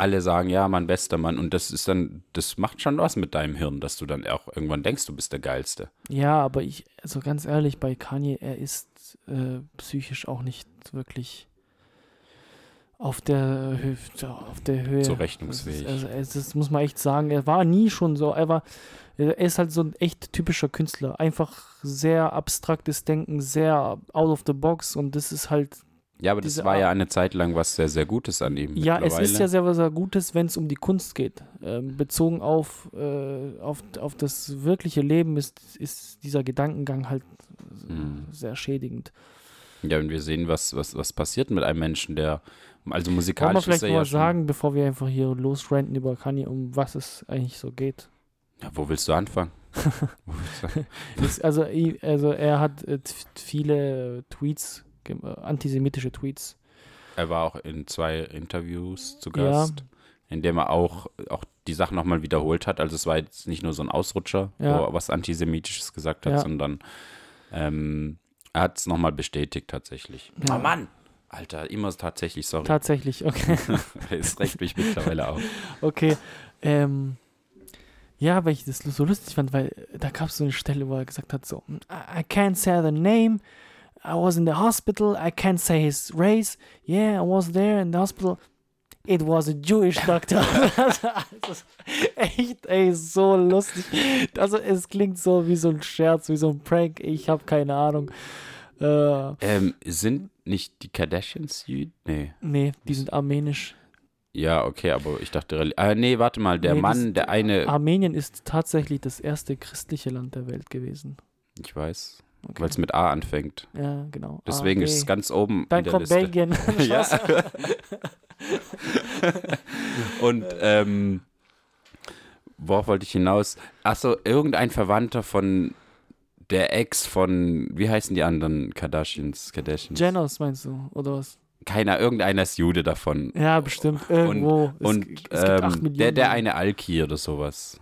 Alle sagen, ja, mein bester Mann. Und das ist dann, das macht schon was mit deinem Hirn, dass du dann auch irgendwann denkst, du bist der Geilste. Ja, aber ich, also ganz ehrlich, bei Kanye, er ist äh, psychisch auch nicht wirklich auf der, auf der Höhe. Zurechnungsfähig. Das, ist, also, es- das muss man echt sagen. Er war nie schon so. Er war, er ist halt so ein echt typischer Künstler. Einfach sehr abstraktes Denken, sehr out of the box und das ist halt Ja, aber das war ja eine Zeit lang was sehr, sehr Gutes an ihm. Ja, es ist ja sehr, sehr Gutes, wenn es um die Kunst geht. Ähm, bezogen auf, äh, auf, auf das wirkliche Leben ist, ist dieser Gedankengang halt Hm. sehr schädigend. Ja, und wir sehen, was, was, was passiert mit einem Menschen, der, also Wollen wir musikalisch ist vielleicht er mal ja sagen, bevor wir einfach hier losranten über Kanye, um was es eigentlich so geht? ja, wo willst du anfangen? Willst du- Ist, also, also er hat äh, viele Tweets, antisemitische Tweets. er war auch in zwei Interviews zu Ja. Gast, in dem er auch, auch die Sachen nochmal wiederholt hat. Also es war jetzt nicht nur so ein Ausrutscher, Ja. wo er was Antisemitisches gesagt hat, Ja. sondern ähm, Er hat es nochmal bestätigt, tatsächlich. Ja. Oh Mann! Alter, immer tatsächlich, sorry. Tatsächlich, okay. es regt mich mittlerweile auf. Okay. Ähm, ja, weil ich das so lustig fand, weil da gab es so eine Stelle, wo er gesagt hat: so, I can't say the name. I was in the hospital. I can't say his race. Yeah, I was there in the hospital. It was a Jewish doctor. echt, ey, so lustig. Also, es klingt so wie so ein Scherz, wie so ein Prank. Ich habe keine Ahnung. Äh, Ähm, sind nicht die Kardashians Jüd? Nee. nee, die sind armenisch. Ja, okay, aber ich dachte, ah, nee, warte mal, der Nee, Mann, das- der eine, Armenien ist tatsächlich das erste christliche Land der Welt gewesen. ich weiß, Okay. weil es mit A anfängt. Ja, genau. Deswegen Ah, ist es okay. ganz oben Dann in der kommt Liste. Belgien. ja. Und ähm, worauf wollte ich hinaus? Achso, irgendein Verwandter von der Ex von, wie heißen die anderen Kardashians? Kardashians? Janos meinst du, oder was? Keiner, irgendeiner ist Jude davon. Ja, bestimmt. Irgendwo. Es- Und es gibt acht ähm, der, der eine Alki oder sowas.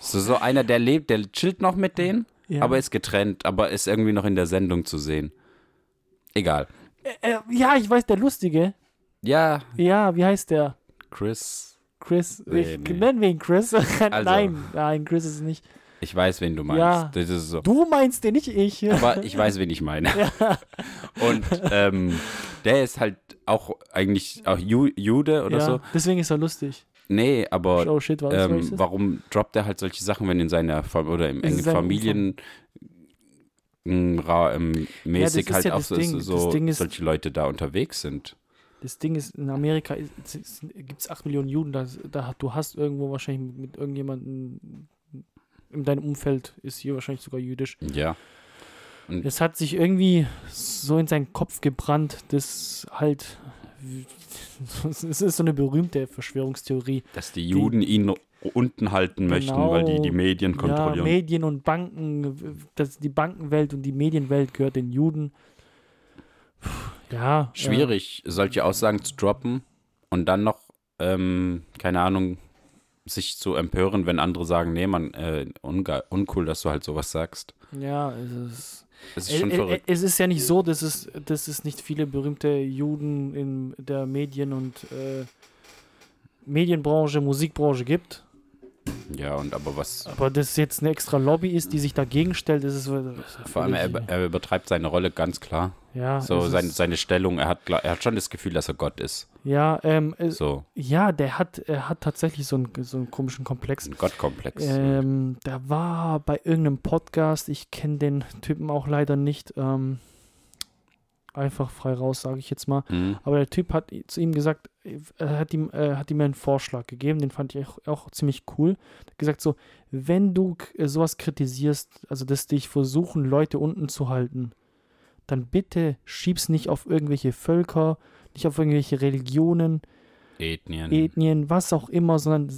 So, so einer, der lebt, der chillt noch mit denen, ja. aber ist getrennt, aber ist irgendwie noch in der Sendung zu sehen. Egal. äh, ja, ich weiß, der Lustige. Ja, Ja, wie heißt der? Chris, Chris. Nee, ich nee. nenne wir ihn Chris. Also. nein, nein, Chris ist es nicht. ich weiß, wen du meinst. Ja. Das ist so. Du meinst den, nicht ich. Aber ich weiß, wen ich meine. Und ähm, der ist halt auch eigentlich auch Ju Jude oder ja, so. Deswegen ist er lustig. Nee, aber Oh shit, ähm, warum droppt er halt solche Sachen, wenn in seiner Fam oder im In engen Familien ähm, ra- ähm, mäßig ist halt ja auch so, Ding. so ist- solche Leute da unterwegs sind. Das Ding ist, in Amerika gibt es 8 Millionen Juden. Da, da, du hast irgendwo wahrscheinlich mit, mit irgendjemandem in deinem Umfeld ist hier wahrscheinlich sogar jüdisch. Ja. Es hat sich irgendwie so in seinen Kopf gebrannt, dass halt. Es ist so eine berühmte Verschwörungstheorie. Dass die Juden ihn unten halten möchten, weil die Genau. die Medien Ja, kontrollieren. Medien und Banken, das, die Bankenwelt und die Medienwelt gehört den Juden. Puh, Ja. Schwierig, solche Aussagen zu droppen und dann noch, ähm, keine Ahnung, sich zu empören, wenn andere sagen, nee, man, äh, uncool, dass du halt sowas sagst. Ja, es ist. Das ist schon Ä- ä- verrückt. Es ist ja nicht so, dass es, dass es nicht viele berühmte Juden in der Medien- und äh, Medienbranche, Musikbranche gibt. Ja, und aber was, Aber dass jetzt eine extra Lobby ist, die sich dagegen stellt, ist. das ist vor allem, er, er übertreibt seine Rolle ganz klar. ja, So, es seine, Stellung, er hat, er hat schon das Gefühl, dass er Gott ist. ja, ähm, es, So, ja, der hat, er hat tatsächlich so einen, so einen komischen Komplex. ein Gottkomplex. Ähm, der war bei irgendeinem Podcast, ich kenne den Typen auch leider nicht, ähm, einfach frei raus, sage ich jetzt mal. Hm. Aber der Typ hat zu ihm gesagt, er hat ihm, äh, hat ihm einen Vorschlag gegeben, den fand ich auch, auch ziemlich cool. Er hat gesagt so, wenn du äh, sowas kritisierst, also dass dich versuchen, Leute unten zu halten, dann bitte schieb's nicht auf irgendwelche Völker, nicht auf irgendwelche Religionen, Ethnien. Ethnien, was auch immer, sondern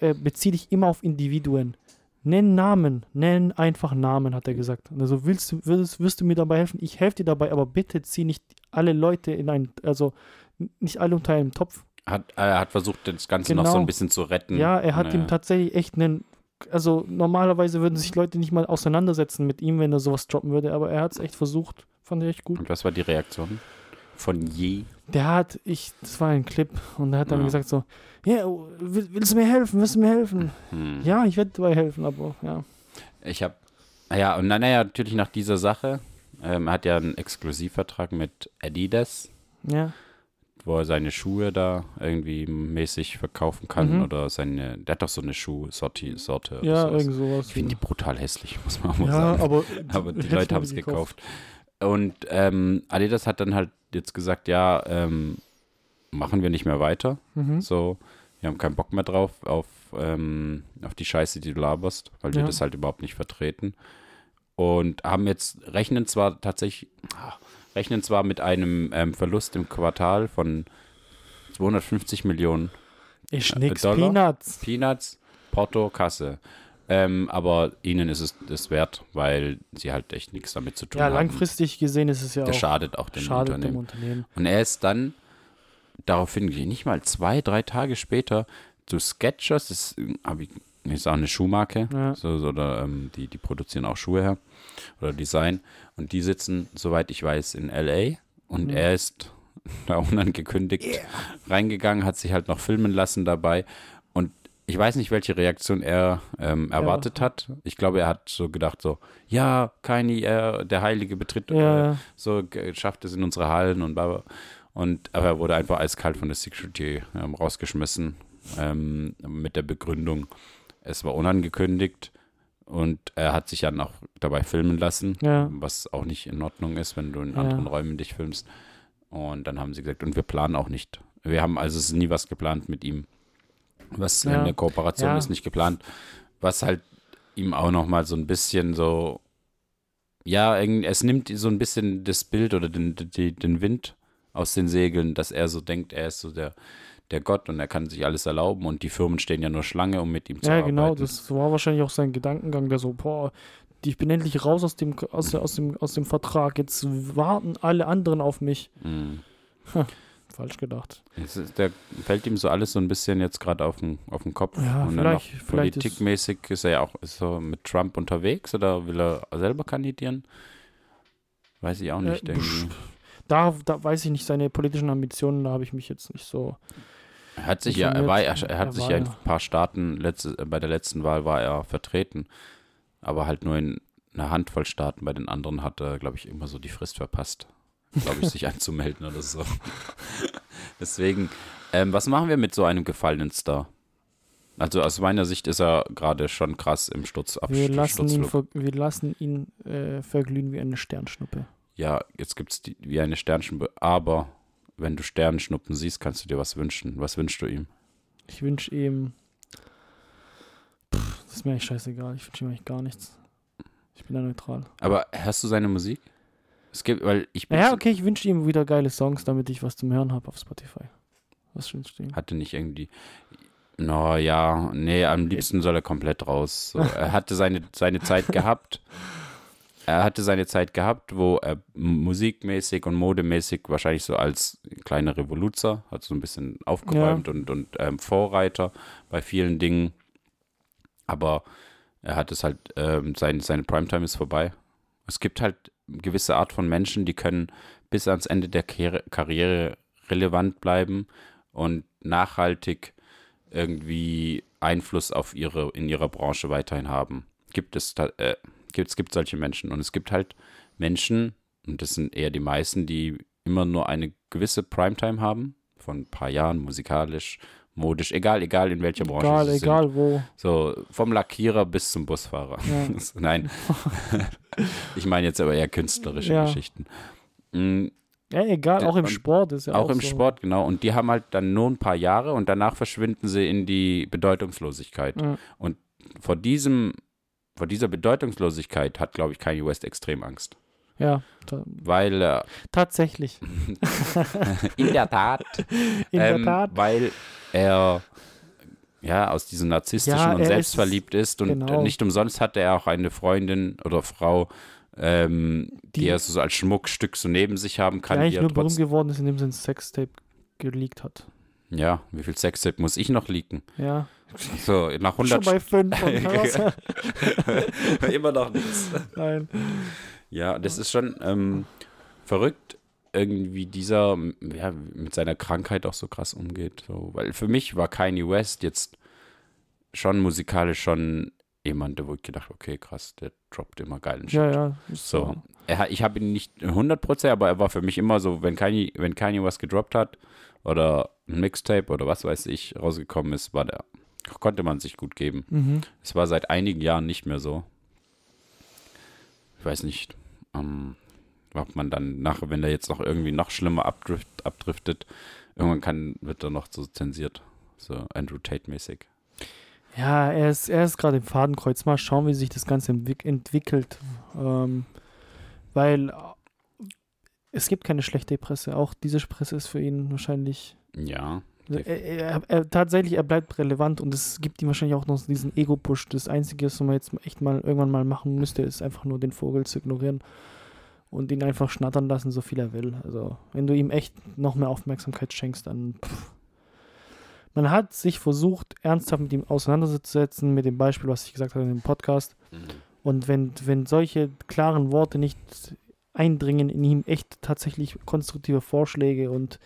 äh, bezieh dich immer auf Individuen. Nenn Namen, nenn einfach Namen, hat er gesagt. Also willst du, wirst, wirst du mir dabei helfen? Ich helfe dir dabei, aber bitte zieh nicht alle Leute in ein, also nicht alle unter einen Topf. Hat, er hat versucht, das Ganze noch so Genau. ein bisschen zu retten. Ja, er hat Naja. ihm tatsächlich echt einen, also normalerweise würden sich Leute nicht mal auseinandersetzen mit ihm, wenn er sowas droppen würde, aber er hat es echt versucht. Fand ich echt gut. Und was war die Reaktion? Von je? Der hat, ich, das war ein Clip und er hat dann Ja. gesagt so, ja, will, willst du mir helfen, willst du mir helfen? Hm. Ja, ich werde dabei helfen, aber ja. Ich habe, naja, und dann, naja, natürlich nach dieser Sache, ähm, er hat ja einen Exklusivvertrag mit Adidas, Ja, wo er seine Schuhe da irgendwie mäßig verkaufen kann Mhm. oder seine, der hat doch so eine Schuhsorte Sorte ja, irgend sowas. Ich finde die brutal hässlich, muss man mal ja, sagen. aber, Aber die Leute haben es die gekauft. Und ähm, Adidas hat dann halt jetzt gesagt, ja, ähm, machen wir nicht mehr weiter. Mhm. So, wir haben keinen Bock mehr drauf, auf, ähm, auf die Scheiße, die du laberst, weil wir Ja. das halt überhaupt nicht vertreten. Und haben jetzt, rechnen zwar tatsächlich, ah, rechnen zwar mit einem ähm, Verlust im Quartal von 250 Millionen Ich Äh, nix, Dollar? Peanuts. Peanuts, Porto, Kasse. Ähm, aber ihnen ist es das wert, weil sie halt echt nichts damit zu tun Ja, haben. langfristig gesehen ist es ja Das auch schadet auch dem schadet dem Unternehmen. Unternehmen. Und er ist dann daraufhin, nicht mal zwei, drei Tage später, zu Sketchers, das habe ich ist auch eine Schuhmarke. Ja. So, so, oder ähm, die, die produzieren auch Schuhe her oder Design. Und die sitzen, soweit ich weiß, in LA. Und Mhm. er ist da unangekündigt reingegangen, hat sich halt noch filmen lassen dabei. Ich weiß nicht, welche Reaktion er ähm, erwartet hat. Ich glaube, er hat so gedacht, so, ja, Kanye, er, der Heilige betritt, äh, Ja, so g- schafft es in unsere Hallen und bla, bla. Und aber er wurde einfach eiskalt von der Security ähm, rausgeschmissen ähm, mit der Begründung, es war unangekündigt und er hat sich dann auch dabei filmen lassen, Ja. was auch nicht in Ordnung ist, wenn du in Ja. anderen Räumen dich filmst. Und dann haben sie gesagt, und wir planen auch nicht. Wir haben also nie was geplant mit ihm. Was Ja. in der Kooperation Ja. ist nicht geplant, was halt ihm auch noch mal so ein bisschen so ja, es nimmt so ein bisschen das Bild oder den, den, den Wind aus den Segeln, dass er so denkt, er ist so der, der Gott und er kann sich alles erlauben und die Firmen stehen ja nur Schlange, um mit ihm zu ja arbeiten. genau, das war wahrscheinlich auch sein Gedankengang, der so, boah, ich bin endlich raus aus dem, aus, aus, dem, aus dem Vertrag, jetzt warten alle anderen auf mich. Mhm. Falsch gedacht. Ist, der fällt ihm so alles so ein bisschen jetzt gerade auf den, auf den Kopf. Ja, und dann noch vielleicht- vielleicht ist- politikmäßig ist er ja auch ist so mit Trump unterwegs oder will er selber kandidieren? Weiß ich auch nicht. Äh. Da, da weiß ich nicht, seine politischen Ambitionen, da habe ich mich jetzt nicht so. Er hat sich ja, er war, er, er hat Er sich ja in ein paar Staaten, letzte, äh, bei der letzten Wahl war er vertreten, aber halt nur in einer Handvoll Staaten. Bei den anderen hat er, glaube ich, immer so die Frist verpasst, glaube ich, sich anzumelden oder so. Deswegen, ähm, was machen wir mit so einem gefallenen Star? Also aus meiner Sicht ist er gerade schon krass im Sturz. Wir lassen ihn, ver wir lassen ihn äh, verglühen wie eine Sternschnuppe. Ja, jetzt gibt es wie eine Sternschnuppe, aber wenn du Sternschnuppen siehst, kannst du dir was wünschen. Was wünschst du ihm? Ich wünsche ihm. Pff, das ist mir eigentlich scheißegal. Ich wünsche ihm eigentlich gar nichts. Ich bin da neutral. Aber hörst du seine Musik? Es gibt, weil ich bin Ja, okay, ich wünsche ihm wieder geile Songs, damit ich was zum Hören habe auf Spotify. Was wünschst du ihm? hatte nicht irgendwie. No, ja, nee, am liebsten soll er komplett raus. So, er hatte seine, seine Zeit gehabt. Er hatte seine Zeit gehabt, wo er musikmäßig und modemäßig wahrscheinlich so als kleiner Revoluzer hat so ein bisschen aufgeräumt und, und ähm, Vorreiter bei vielen Dingen. Aber er hat es halt, ähm, sein, seine Primetime ist vorbei. Es gibt halt gewisse Art von Menschen, die können bis ans Ende der Karriere, relevant bleiben und nachhaltig irgendwie Einfluss auf ihre, in ihrer Branche weiterhin haben. Gibt es, äh, gibt, es gibt solche Menschen und es gibt halt Menschen, und das sind eher die meisten, die immer nur eine gewisse Primetime haben, von ein paar Jahren, musikalisch, modisch, egal, egal in welcher Branche Egal, egal wo. sind. So, vom Lackierer bis zum Busfahrer. Ja. Nein, ich meine jetzt aber eher künstlerische Ja. Geschichten. Mm, Ja, egal, auch im Sport ist ja auch, auch im so. Sport, genau. Und die haben halt dann nur ein paar Jahre und danach verschwinden sie in die Bedeutungslosigkeit. Ja. Und vor diesem, vor dieser Bedeutungslosigkeit hat, glaube ich, Kanye West extrem Angst. Ja, Weil, äh, tatsächlich. in der Tat, In ähm, der Tat. weil er ja aus diesem narzisstischen Ja, und er ist- selbstverliebt ist, und genau. nicht umsonst hatte er auch eine Freundin oder Frau, ähm, die, Die- er so als Schmuckstück so neben sich haben Die kann. eigentlich die nur berühmt geworden ist, indem sie ein Sextape geleakt hat. ja, wie viel Sextape muss ich noch leaken? Ja, So, nach schon 100 bei fünf? Immer noch nichts. Nein. Ja, das ist schon ähm, verrückt, irgendwie dieser ja, mit seiner Krankheit auch so krass umgeht. So. Weil für mich war Kanye West jetzt schon musikalisch schon jemand, wo ich gedacht okay, krass, der droppt immer geilen Shit. Ja, ja. So. Er, ich habe ihn nicht 100%, aber er war für mich immer so, wenn Kanye, wenn Kanye was gedroppt hat oder ein Mixtape oder was weiß ich rausgekommen ist, war der, konnte man sich gut geben. Mhm. Es war seit einigen Jahren nicht mehr so. Weiß nicht, ähm, ob man dann nach, wenn der jetzt noch irgendwie noch schlimmer abdrift, abdriftet, irgendwann kann, wird er noch so zensiert. So Andrew Tate-mäßig. Ja, er ist, er ist gerade im Fadenkreuz. Mal schauen, wie sich das Ganze entwick entwickelt. Ähm, weil äh, es gibt keine schlechte Presse. Auch diese Presse ist für ihn wahrscheinlich. Ja. Er, er, er, tatsächlich, er bleibt relevant und es gibt ihm wahrscheinlich auch noch diesen Ego-Push. Das Einzige, was man jetzt echt mal irgendwann mal machen müsste, ist einfach nur den Vogel zu ignorieren und ihn einfach schnattern lassen, so viel er will. Also, wenn du ihm echt noch mehr Aufmerksamkeit schenkst, dann pff, man hat sich versucht, ernsthaft mit ihm auseinanderzusetzen, mit dem Beispiel, was ich gesagt habe in dem Podcast. Und wenn, wenn solche klaren Worte nicht eindringen in ihm, echt tatsächlich konstruktive Vorschläge und,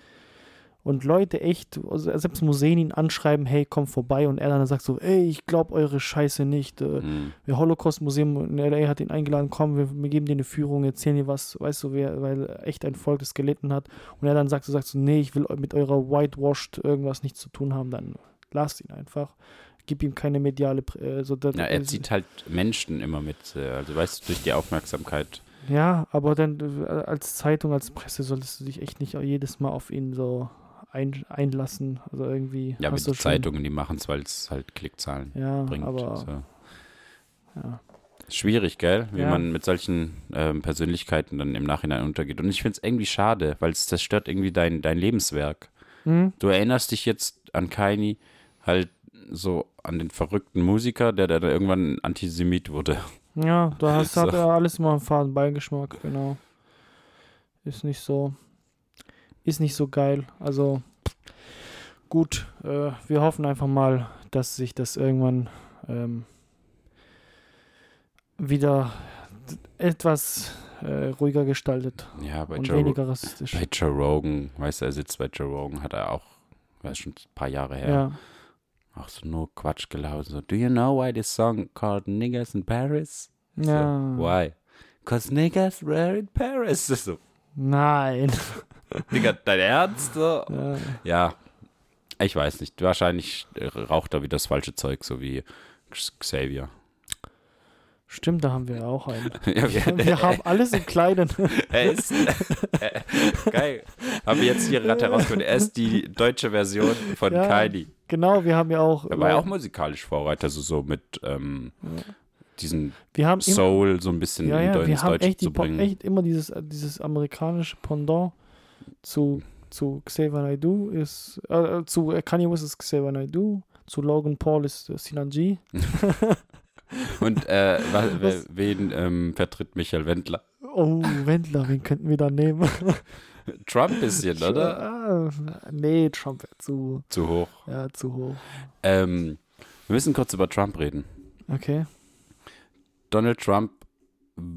und Leute echt, also selbst Museen ihn anschreiben, hey, komm vorbei und er dann sagt so, ey, ich glaube eure Scheiße nicht. Äh, Mhm. der Holocaust-Museum in LA hat ihn eingeladen, komm, wir, wir geben dir eine Führung, erzählen dir was, weißt du, wer, weil echt ein Volk das gelitten hat. Und er dann sagt so, sagt so, nee, ich will mit eurer Whitewashed irgendwas nichts zu tun haben, dann lasst ihn einfach. Gib ihm keine mediale, äh, so, Ja, er zieht halt Menschen immer mit, äh, also weißt du, durch die Aufmerksamkeit. ja, aber dann äh, als Zeitung, als Presse solltest du dich echt nicht jedes Mal auf ihn so ein, einlassen. Also irgendwie. Ja, mit Zeitungen, die machen es, weil es halt Klickzahlen Ja, bringt. aber so. ja. Schwierig, gell? Wie Ja. man mit solchen ähm, Persönlichkeiten dann im Nachhinein untergeht. Und ich finde es irgendwie schade, weil es zerstört irgendwie dein, dein Lebenswerk. Hm? Du erinnerst dich jetzt an Kaini, halt so an den verrückten Musiker, der, dann irgendwann Antisemit wurde. Ja, da hast, hat So. er alles immer einen faden Beigeschmack, genau. Ist nicht so, ist nicht so geil. Also gut, äh, wir hoffen einfach mal, dass sich das irgendwann ähm, wieder etwas äh, ruhiger gestaltet Ja, bei und Joe, weniger rassistisch. bei Joe Rogan, weißt du, er sitzt bei Joe Rogan, hat er auch, weiß schon ein paar Jahre her, Ja, auch so nur Quatsch gelaufen. So, do you know why this song called Niggas in Paris? ja. So, why? Cause niggas were in Paris. So, Nein. Digga, dein Ernst? Ja. Ja, ich weiß nicht. Wahrscheinlich äh, raucht er wieder das falsche Zeug, so wie Xavier. Stimmt, da haben wir auch einen. ja, Wir haben alles im Kleinen. er ist äh, geil. Haben wir jetzt hier gerade herausgefunden. Er ist die deutsche Version von Ja. Kylie. Genau, wir haben ja auch. Er war ja auch musikalisch Vorreiter, so, so mit ähm, diesen wir haben immer, Soul so ein bisschen ja, in ja, Deu- wir ins haben Deutsche echt, zu bringen. echt immer dieses, dieses amerikanische Pendant zu, zu Xavier Naidoo ist, äh, zu äh, Kanye West ist Xavier Naidoo, zu Logan Paul ist äh, Sinan G. Und äh, Was? wen ähm, vertritt Michael Wendler? Oh, Wendler, wen könnten wir da nehmen? Trump bisschen, oder? Ah, nee, Trump wäre zu, Zu hoch. ja, zu hoch. Ähm, wir müssen kurz über Trump reden. Okay. Donald Trump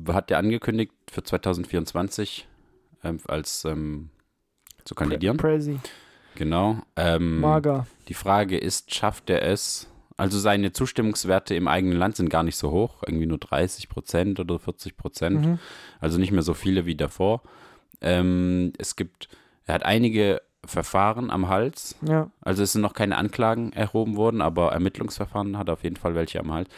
hat ja angekündigt, für 2024 ähm, als ähm, zu kandidieren. Crazy. Genau. Ähm, Mager. die Frage ist, schafft er es? Also seine Zustimmungswerte im eigenen Land sind gar nicht so hoch, irgendwie nur 30 Prozent oder 40 Prozent. Mhm. Also nicht mehr so viele wie davor. Ähm, es gibt, er hat einige Verfahren am Hals. Ja. Also es sind noch keine Anklagen erhoben worden, aber Ermittlungsverfahren hat auf jeden Fall welche am Hals.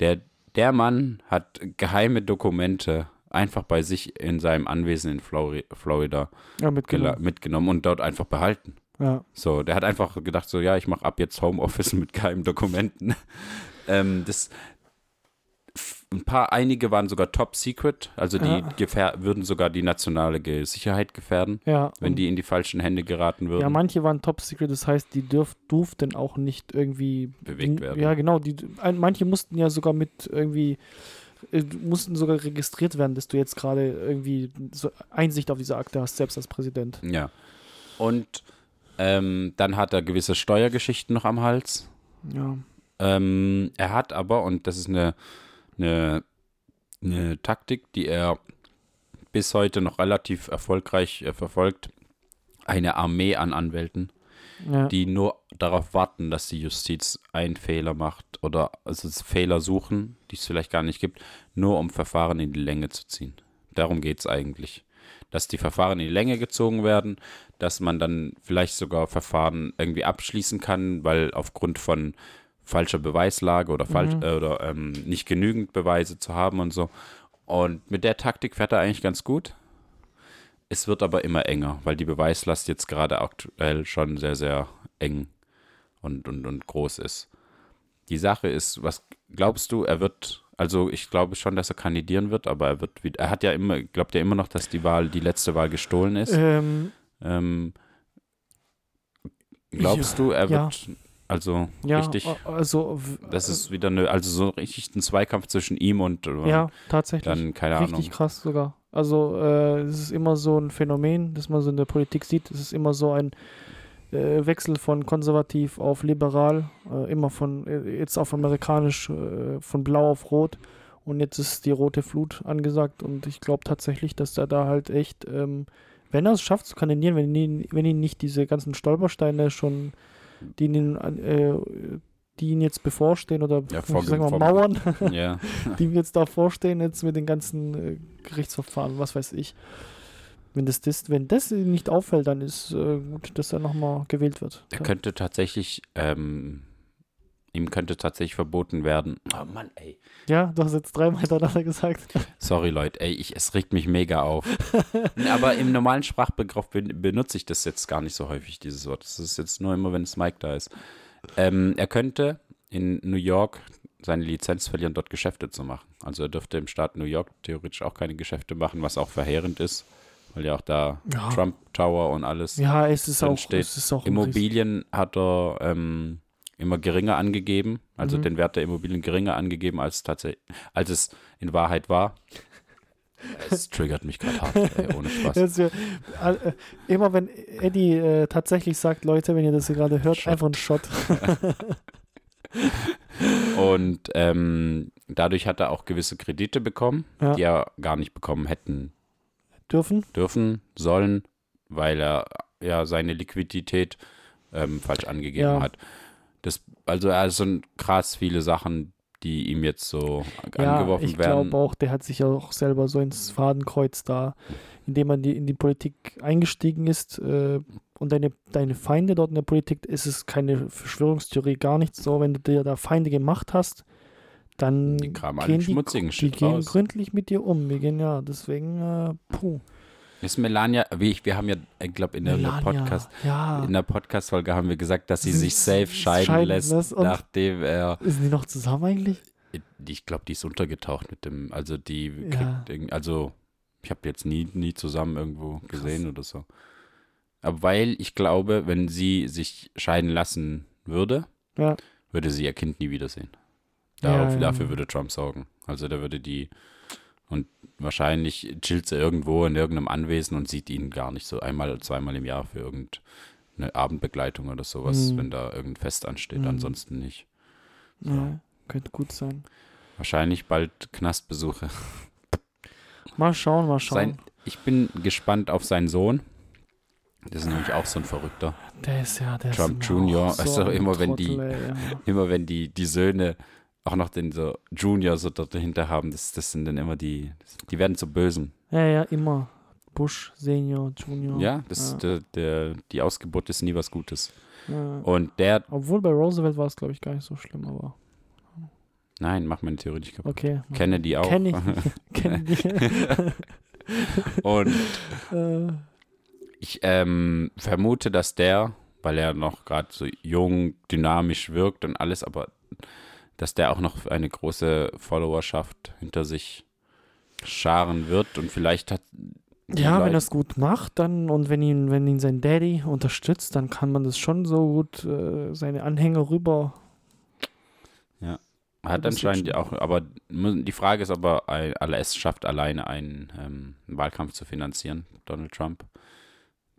Der, der Mann hat geheime Dokumente einfach bei sich in seinem Anwesen in Flori Florida Ja, mitgenommen. mitgenommen und dort einfach behalten. Ja. So, der hat einfach gedacht, so, ja, ich mache ab jetzt Homeoffice mit geheimen Dokumenten. ähm, das, ein paar, einige waren sogar top secret, also die Ja. würden sogar die nationale Sicherheit gefährden, Ja. wenn die in die falschen Hände geraten würden. Ja, manche waren top secret, das heißt, die dürf, durften auch nicht irgendwie Bewegt werden. Ja, genau. Die, manche mussten ja sogar mit irgendwie, äh, mussten sogar registriert werden, dass du jetzt gerade irgendwie so Einsicht auf diese Akte hast, selbst als Präsident. Ja. Und ähm, dann hat er gewisse Steuergeschichten noch am Hals. Ja. Ähm, er hat aber, und das ist eine, eine, eine Taktik, die er bis heute noch relativ erfolgreich äh, verfolgt, eine Armee an Anwälten, Ja. die nur darauf warten, dass die Justiz einen Fehler macht oder also Fehler suchen, die es vielleicht gar nicht gibt, nur um Verfahren in die Länge zu ziehen. Darum geht es eigentlich. Dass die Verfahren in die Länge gezogen werden, dass man dann vielleicht sogar Verfahren irgendwie abschließen kann, weil aufgrund von falscher Beweislage oder, falsch, Mhm. äh, oder ähm, nicht genügend Beweise zu haben und so. Und mit der Taktik fährt er eigentlich ganz gut. Es wird aber immer enger, weil die Beweislast jetzt gerade aktuell schon sehr, sehr eng und, und, und groß ist. Die Sache ist, was glaubst du, er wird, also ich glaube schon, dass er kandidieren wird, aber er wird wieder, er hat ja immer, glaubt ja immer noch, dass die Wahl, die letzte Wahl gestohlen ist. Ähm, Ähm, glaubst du, er ja. wird, also ja, richtig, also das ist wieder eine, also so richtig ein Zweikampf zwischen ihm und äh, ja, tatsächlich. dann, keine Richtig Ahnung. krass sogar. Also äh, es ist immer so ein Phänomen, das man so in der Politik sieht. Es ist immer so ein, äh, Wechsel von konservativ auf liberal, äh, immer von äh, jetzt auf amerikanisch äh, von blau auf rot und jetzt ist die rote Flut angesagt und ich glaube tatsächlich, dass er da halt echt, ähm, wenn er es schafft zu kandidieren, wenn ihn, wenn ihn nicht diese ganzen Stolpersteine schon, die ihn, die ihn jetzt bevorstehen oder Ja, ich sag mal, vorge- Mauern, Ja. die ihm jetzt da vorstehen, jetzt mit den ganzen äh, Gerichtsverfahren, was weiß ich. Wenn das, das, wenn das nicht auffällt, dann ist äh, gut, dass er nochmal gewählt wird. Er könnte tatsächlich, ähm, ihm könnte tatsächlich verboten werden. Oh Mann, ey. Ja, du hast jetzt dreimal hintereinander gesagt. Sorry, Leute, ey, ich, es regt mich mega auf. Aber im normalen Sprachbegriff ben- benutze ich das jetzt gar nicht so häufig, dieses Wort. Das ist jetzt nur immer, wenn es Mike da ist. Ähm, er könnte in New York seine Lizenz verlieren, dort Geschäfte zu machen. Also er dürfte im Staat New York theoretisch auch keine Geschäfte machen, was auch verheerend ist, weil ja auch da Ja. Trump Tower und alles Ja, es ist auch, steht. es ist auch Immobilien hat er ähm, immer geringer angegeben, also Mhm. den Wert der Immobilien geringer angegeben, als, tatsächlich, als es in Wahrheit war. Es triggert mich gerade hart, ey, ohne Spaß. All- äh, immer wenn Eddie äh, tatsächlich sagt, Leute, wenn ihr das hier gerade hört, Shot. einfach ein Shot. Und ähm, dadurch hat er auch gewisse Kredite bekommen, Ja. die er gar nicht bekommen hätten Dürfen. dürfen, sollen, weil er ja seine Liquidität ähm, falsch angegeben Ja. hat. Das, also er sind krass viele Sachen, die ihm jetzt so Ja, angeworfen ich werden. glaube auch, der hat sich ja auch selber so ins Fadenkreuz da, indem man die, in die Politik eingestiegen ist äh, und deine, deine Feinde dort in der Politik, ist es keine Verschwörungstheorie, gar nichts so. Wenn du dir da Feinde gemacht hast, dann Die gehen die, schmutzigen die gehen gründlich mit dir um. Wir gehen ja, deswegen, äh, puh. Ist Melania, wie ich, wir haben ja, ich glaube, in der Melania, Podcast, ja. in der Podcast-Folge haben wir gesagt, dass sie Sie sich safe scheiden, scheiden lässt, nachdem er, Sind die noch zusammen eigentlich? ich glaube, die ist untergetaucht mit dem, also die kriegt, Ja. also ich habe jetzt nie, nie zusammen irgendwo gesehen oder so. Aber weil ich glaube, wenn sie sich scheiden lassen würde, Ja. würde sie ihr Kind nie wiedersehen. Darauf. Dafür würde Trump sorgen. Also da würde die und wahrscheinlich chillt sie irgendwo in irgendeinem Anwesen und sieht ihn gar nicht so einmal, zweimal im Jahr für irgendeine Abendbegleitung oder sowas, Mhm. wenn da irgendein Fest ansteht. Mhm. Ansonsten nicht. Ja, könnte gut sein. Wahrscheinlich bald Knastbesuche. Mal schauen, mal schauen. Sein, ich bin gespannt auf seinen Sohn. Das ist nämlich auch so ein Verrückter. der ist ja, der Trump ist Junior, du, ein immer wenn die- Trottel, ey, ja. Immer wenn die, die Söhne auch noch den so Junior so dahinter haben, das, das sind dann immer die, die werden zu Bösen. Ja, ja, immer. Bush, Senior, Junior. Ja, das, ja. Der, der, die Ausgeburt ist nie was Gutes. Ja. Und der, Obwohl bei Roosevelt war es, glaube ich, gar nicht so schlimm, aber nein, mach meine Theorie nicht kaputt. okay. Kennedy auch. Kenn ich. Kenn ich. Und äh, ich ähm, vermute, dass der, weil er noch gerade so jung, dynamisch wirkt und alles, aber dass der auch noch eine große Followerschaft hinter sich scharen wird und vielleicht hat ja, wenn Leute- er es gut macht, dann und wenn ihn, wenn ihn sein Daddy unterstützt, dann kann man das schon so gut äh, seine Anhänger rüber. Hat Das anscheinend auch, aber die Frage ist, ob er alle es schafft, alleine einen, ähm, Wahlkampf zu finanzieren, Donald Trump.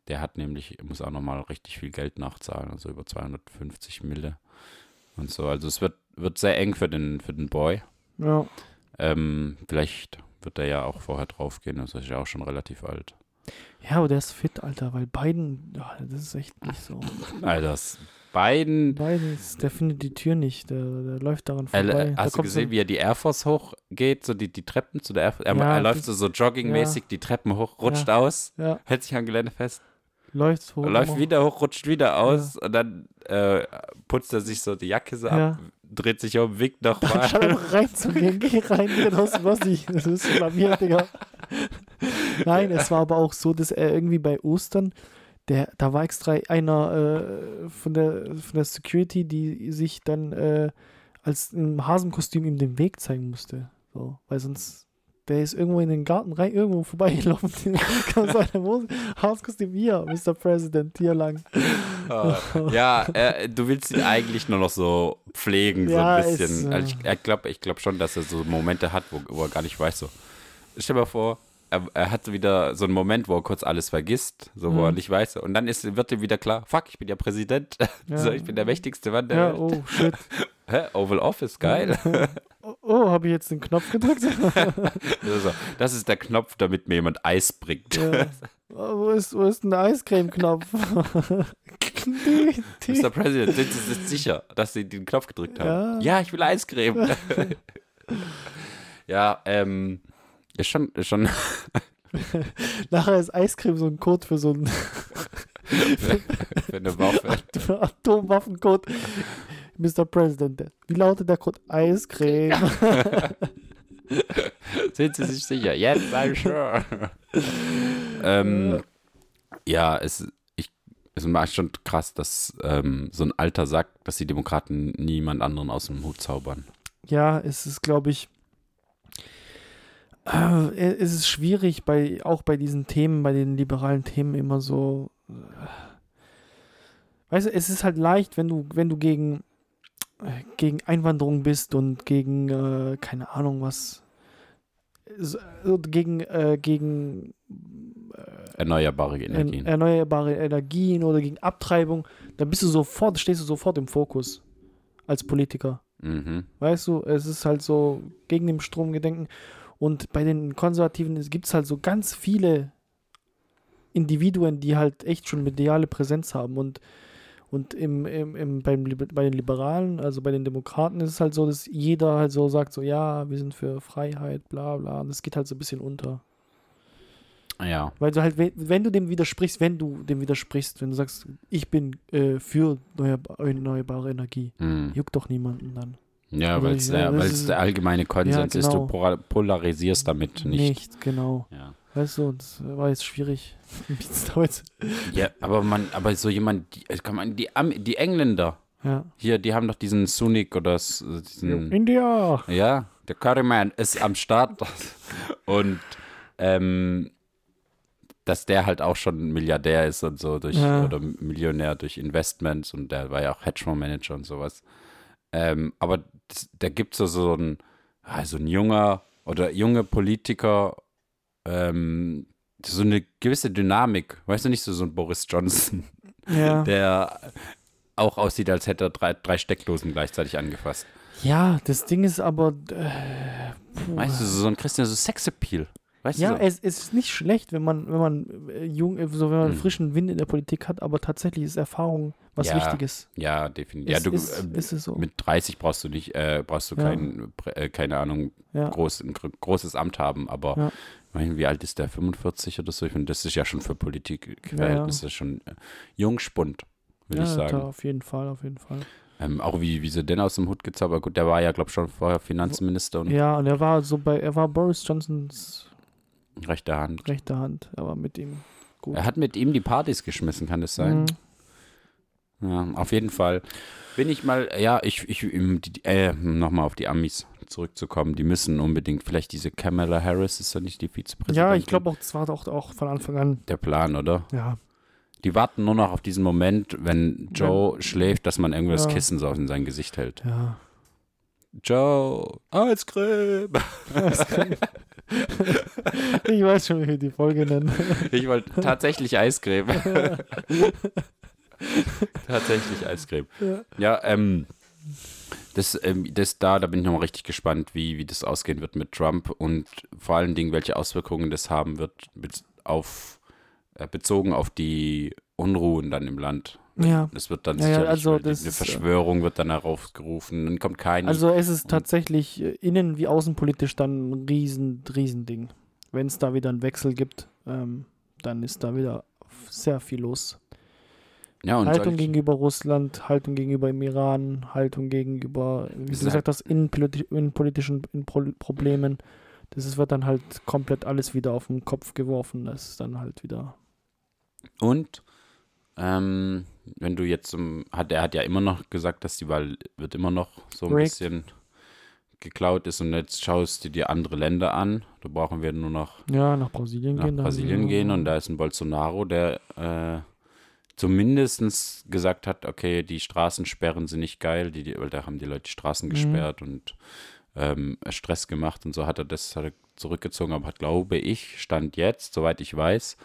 Der hat nämlich, muss auch nochmal richtig viel Geld nachzahlen, also über 250 Mille und so. Also es wird, wird sehr eng für den, für den Boy. Ja. Ähm, vielleicht wird er ja auch vorher draufgehen, also ist ja auch schon relativ alt. Ja, aber der ist fit, Alter, weil Biden, ja, das ist echt nicht so. Also das Biden, Biden, der findet die Tür nicht, der, der läuft daran vorbei. Da hast du kommt so- gesehen, wie er die Air Force hochgeht, so die, die Treppen zu der Air Force? Er, Ja, er läuft das- so, so joggingmäßig die Treppen hoch, rutscht aus, Ja, hält sich am Gelände fest. Läuft hoch. läuft wieder hoch, rutscht wieder aus und dann äh, putzt er sich so die Jacke so Ja. ab, dreht sich um, winkt nochmal. Anstatt einfach reinzugehen, geh rein, geh raus, was ich. Das ist blamiert, Digga. Nein, es war aber auch so, dass er irgendwie bei Ostern, der, da war extra einer äh, von, der, von der Security, die sich dann äh, als im Hasenkostüm ihm den Weg zeigen musste. So, weil sonst, der ist irgendwo in den Garten rein, irgendwo vorbeigelaufen. Kam so einer Hose, Hasenkostüm hier, Mr. President, hier lang. Ah, ja, äh, du willst ihn eigentlich nur noch so pflegen, Ja, so ein ist, bisschen. äh, also ich ich glaube ich glaub schon, dass er so Momente hat, wo, wo er gar nicht weiß, so. Stell dir mal vor, er, er hat wieder so einen Moment, wo er kurz alles vergisst, so wo Mhm. er nicht weiß. Und dann ist, wird ihm wieder klar, fuck, ich bin ja Präsident. Ja. So, ich bin der mächtigste Mann der Ja, Welt. oh, shit. Hä? Oval Office, geil. Habe ich jetzt den Knopf gedrückt? Das ist der Knopf, damit mir jemand Eis bringt. ja. wo, ist, wo ist denn der Eiscreme-Knopf? Mr. President, sind Sie sich sicher, dass Sie den Knopf gedrückt haben? Ja. Ja, ich will Eiscreme. ja, ähm, ist schon, ist schon Nachher ist Eiscreme so ein Code für so einen für eine Waffe. Atomwaffencode. Mr. President, wie lautet der Code? Eiscreme. Sind Sie sich sicher? Yes, I'm sure. ähm, ja, es, ich, es war schon krass, dass ähm, so ein Alter sagt, dass die Demokraten niemand anderen aus dem Hut zaubern. ja, es ist, glaube ich, äh, es ist schwierig, bei, auch bei diesen Themen, bei den liberalen Themen immer so. äh, Weißt du, es ist halt leicht, wenn du, wenn du gegen, gegen Einwanderung bist und gegen, äh, keine Ahnung, was. so- so gegen, äh, gegen Erneuerbare en- Energien. erneuerbare Energien oder gegen Abtreibung, dann bist du sofort, stehst du sofort im Fokus als Politiker. mhm. Weißt du, es ist halt so gegen den Strom gedenken. Und bei den Konservativen gibt es halt so ganz viele Individuen, die halt echt schon mediale Präsenz haben. Und, und im, im, im, beim, bei den Liberalen, also bei den Demokraten, ist es halt so, dass jeder halt so sagt, so ja, wir sind für Freiheit, bla bla. Und das geht halt so ein bisschen unter. Ja. Weil du halt, wenn, wenn du dem widersprichst, wenn du dem widersprichst, wenn du sagst, ich bin äh, für erneuerba- erneuerbare Energie, Mhm. juckt doch niemanden dann. Ja, weil es ja, der, allgemeine Konsens Ja, ist, du genau. polarisierst damit nicht. Nicht, genau. Ja. Weißt du, das war jetzt schwierig. Es ja, aber man, aber so jemand, die, äh, kann man, die, Am- die Engländer, Ja. hier, die haben doch diesen Sunik oder s- diesen, India! ja, der Curryman ist am Start und ähm, dass der halt auch schon Milliardär ist und so durch Ja. oder Millionär durch Investments und der war ja auch Hedgefondsmanager und sowas. Ähm, aber das, da gibt es so, so ein, also ein junger oder junge Politiker, ähm, so eine gewisse Dynamik, weißt du nicht, so, so ein Boris Johnson, Ja. der auch aussieht, als hätte er drei, drei Steckdosen gleichzeitig angefasst. ja, das Ding ist aber. Äh. Weißt du, so ein Christian, so Sexappeal. Weißt ja? So? es, es ist nicht schlecht, wenn man, wenn man äh, jung, äh, so wenn man Hm. frischen Wind in der Politik hat, aber tatsächlich ist Erfahrung was Ja, Wichtiges. Ja, definitiv. Ja, du, ist- äh, ist so. Mit 30 brauchst du nicht, äh, brauchst du Ja. kein, äh, keine Ahnung, Ja. groß, ein gr- großes Amt haben, aber meine, wie alt ist der? 45 oder so? Ich finde, das ist ja schon für Politikverhältnisse schon äh, Jungspund, würde ja, ich sagen. da auf jeden Fall, auf jeden Fall. Ähm, auch wie, wie sie den aus dem Hut gezaubert. Gut, der war ja, glaube ich, schon vorher Finanzminister und Ja, und er war so bei, er war Boris Johnsons rechter Hand. rechte Hand, aber mit ihm gut. Er hat mit ihm die Partys geschmissen, kann das sein? Mhm. Ja, auf jeden Fall. Bin ich mal, ja, ich, ich ähm, äh, nochmal auf die Amis zurückzukommen. Die müssen unbedingt, vielleicht diese Kamala Harris ist ja nicht die Vizepräsidentin. Ja, ich glaube auch, das war doch auch von Anfang an. Der Plan, oder? Ja, Die warten nur noch auf diesen Moment, wenn Joe schläft, dass man irgendwie das Ja. Kissen so in sein Gesicht hält. ja. Joe, Eiscreme. ich weiß schon, wie wir die Folge nennen. Ich wollte tatsächlich Eiscreme. tatsächlich Eiscreme. Ja. Ja, ähm, das, ähm, das da, da bin ich nochmal richtig gespannt, wie, wie das ausgehen wird mit Trump und vor allen Dingen, welche Auswirkungen das haben wird bez- auf, äh, bezogen auf die Unruhen dann im Land. Ja. Das wird dann Ja, sicherlich, also das eine ist, Verschwörung wird dann heraufgerufen, dann kommt kein Also es ist tatsächlich äh, innen- wie außenpolitisch dann ein riesen, riesen Ding. Wenn es da wieder einen Wechsel gibt, ähm, dann ist da wieder sehr viel los. Ja, Haltung gegenüber Russland, Haltung gegenüber dem Iran, Haltung gegenüber, wie du gesagt hast, innenpolitisch, innenpolitischen in Pro Problemen. Das ist, wird dann halt komplett alles wieder auf den Kopf geworfen. Das ist dann halt wieder. Und ähm, wenn du jetzt zum, hat er hat ja immer noch gesagt, dass die Wahl wird immer noch so ein Rigged. bisschen geklaut ist und jetzt schaust du dir andere Länder an. Da brauchen wir nur noch Ja, nach Brasilien nach gehen. Brasilien gehen und da ist ein Bolsonaro, der äh, zumindest gesagt hat, okay, die Straßensperren sind nicht geil, die, die, weil da haben die Leute die Straßen Mhm. gesperrt und ähm, Stress gemacht und so hat er das hat er zurückgezogen, aber hat, glaube ich, stand jetzt, soweit ich weiß,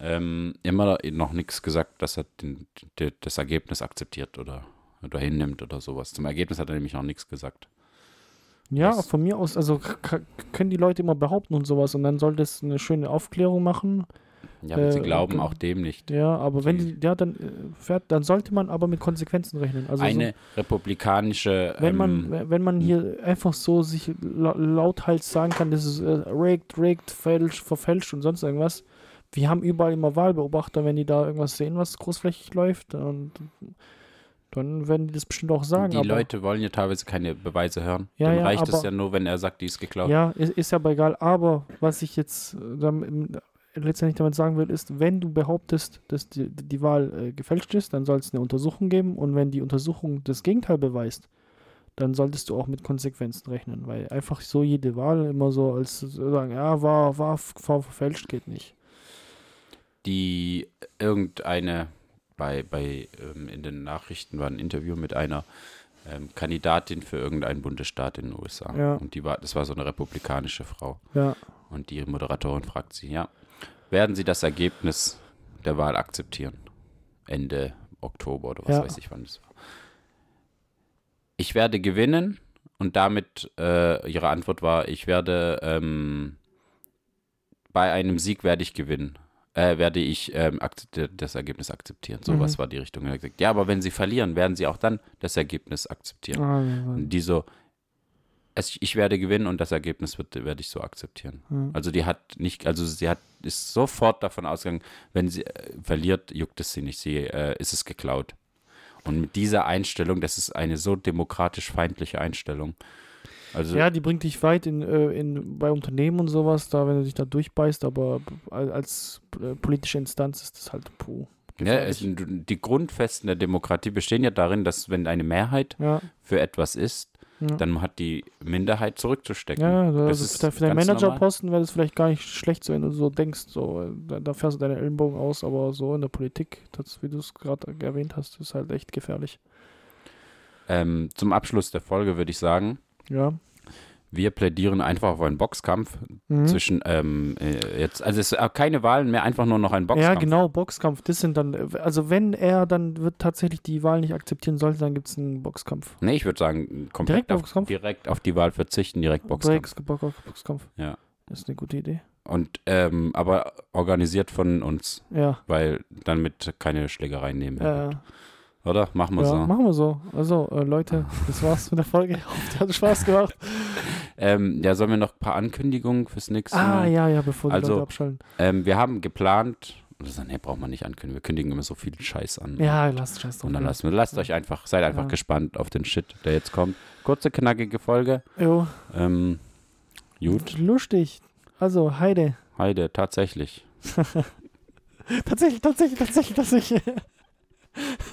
ähm, immer noch nichts gesagt, dass er den, den, das Ergebnis akzeptiert oder, oder hinnimmt oder sowas. Zum Ergebnis hat er nämlich noch nichts gesagt. Ja, Das- von mir aus, also können die Leute immer behaupten und sowas und dann sollte es eine schöne Aufklärung machen. Ja, aber sie Äh, glauben okay. auch dem nicht. Ja, aber wenn Die- ja, dann äh, fährt, dann sollte man aber mit Konsequenzen rechnen. Also Eine republikanische. so, wenn man, ähm, wenn- man hier einfach so sich la lauthals sagen kann, das ist äh, rigged, rigged, fälsch, verfälscht und sonst irgendwas. Wir haben überall immer Wahlbeobachter, wenn die da irgendwas sehen, was großflächig läuft, und dann werden die das bestimmt auch sagen. die Leute wollen ja teilweise keine Beweise hören. Ja, Dann ja, reicht es aber- ja nur, wenn er sagt, die ist geklaut. Ja, ist, ist aber egal. Aber was ich jetzt äh, letztendlich damit sagen will, ist, wenn du behauptest, dass die, die Wahl äh, gefälscht ist, dann soll es eine Untersuchung geben. Und wenn die Untersuchung das Gegenteil beweist, dann solltest du auch mit Konsequenzen rechnen. Weil einfach so jede Wahl immer so als sagen, ja, war, war, war verfälscht, geht nicht. die irgendeine bei, bei ähm, in den Nachrichten war ein Interview mit einer ähm, Kandidatin für irgendeinen Bundesstaat in den USA. Ja. Und die war, das war so eine republikanische Frau. Ja, Und die Moderatorin fragt sie, ja, werden Sie das Ergebnis der Wahl akzeptieren? Ende Oktober oder was Ja. weiß ich wann das war. Ich werde gewinnen und damit äh, ihre Antwort war, ich werde ähm, bei einem Sieg werde ich gewinnen. Äh, werde ich ähm, das Ergebnis akzeptieren. So Mhm. was war die Richtung. Er Ja, aber wenn sie verlieren, werden sie auch dann das Ergebnis akzeptieren. ja, Und die so, es, ich werde gewinnen und das Ergebnis wird, werde ich so akzeptieren. ja. Also die hat nicht, also sie hat ist sofort davon ausgegangen, wenn sie äh, verliert, juckt es sie nicht, sie äh, ist es geklaut. Und mit dieser Einstellung, das ist eine so demokratisch feindliche Einstellung. Also ja, die bringt dich weit in, äh, in, bei Unternehmen und sowas, da, wenn du dich da durchbeißt, aber als, äh, politische Instanz ist das halt puh. ja, es, die Grundfesten der Demokratie bestehen ja darin, dass wenn eine Mehrheit Ja, für etwas ist, ja. dann hat die Minderheit zurückzustecken. Ja, also das für, ist de- für deinen. Managerposten wäre das vielleicht gar nicht schlecht, so wenn du so denkst, so, da, da fährst du deine Ellenbogen aus, aber so in der Politik, das, wie du es gerade erwähnt hast, ist halt echt gefährlich. Ähm, zum Abschluss der Folge würde ich sagen, Ja. Wir plädieren einfach auf einen Boxkampf Mhm. zwischen ähm, äh, jetzt, also es ist keine Wahlen mehr, einfach nur noch ein Ja, Boxkampf. genau, Boxkampf, das sind dann, äh, also wenn er dann wird tatsächlich die Wahl nicht akzeptieren sollte, dann gibt es einen Boxkampf. Nee, ich würde sagen, komplett Direkt auf, Boxkampf? direkt auf die Wahl verzichten, direkt Boxkampf. Box- Box- Boxkampf. Ja. Das ist eine gute Idee. Und ähm, aber organisiert von uns, Ja. weil dann mit keine Schlägereien nehmen. Äh, Oder? Machen wir ja, so. machen wir so. Also, äh, Leute, das war's mit der Folge. Ich hoffe, die hat Spaß gemacht. Ähm, ja, sollen wir noch ein paar Ankündigungen fürs nächste Ah, Mal? ja, ja, bevor die Also, Leute abschalten. Ähm, wir haben geplant, also, nee, braucht man nicht ankündigen, wir kündigen immer so viel Scheiß an. Ja, lasst Scheiß drauf. Und dann lasst, lasst euch einfach, seid einfach Ja. gespannt auf den Shit, der jetzt kommt. Kurze, knackige Folge. Jo, Ähm, gut, lustig. Also, Heide. Heide, tatsächlich. Tatsächlich, tatsächlich, tatsächlich, tatsächlich.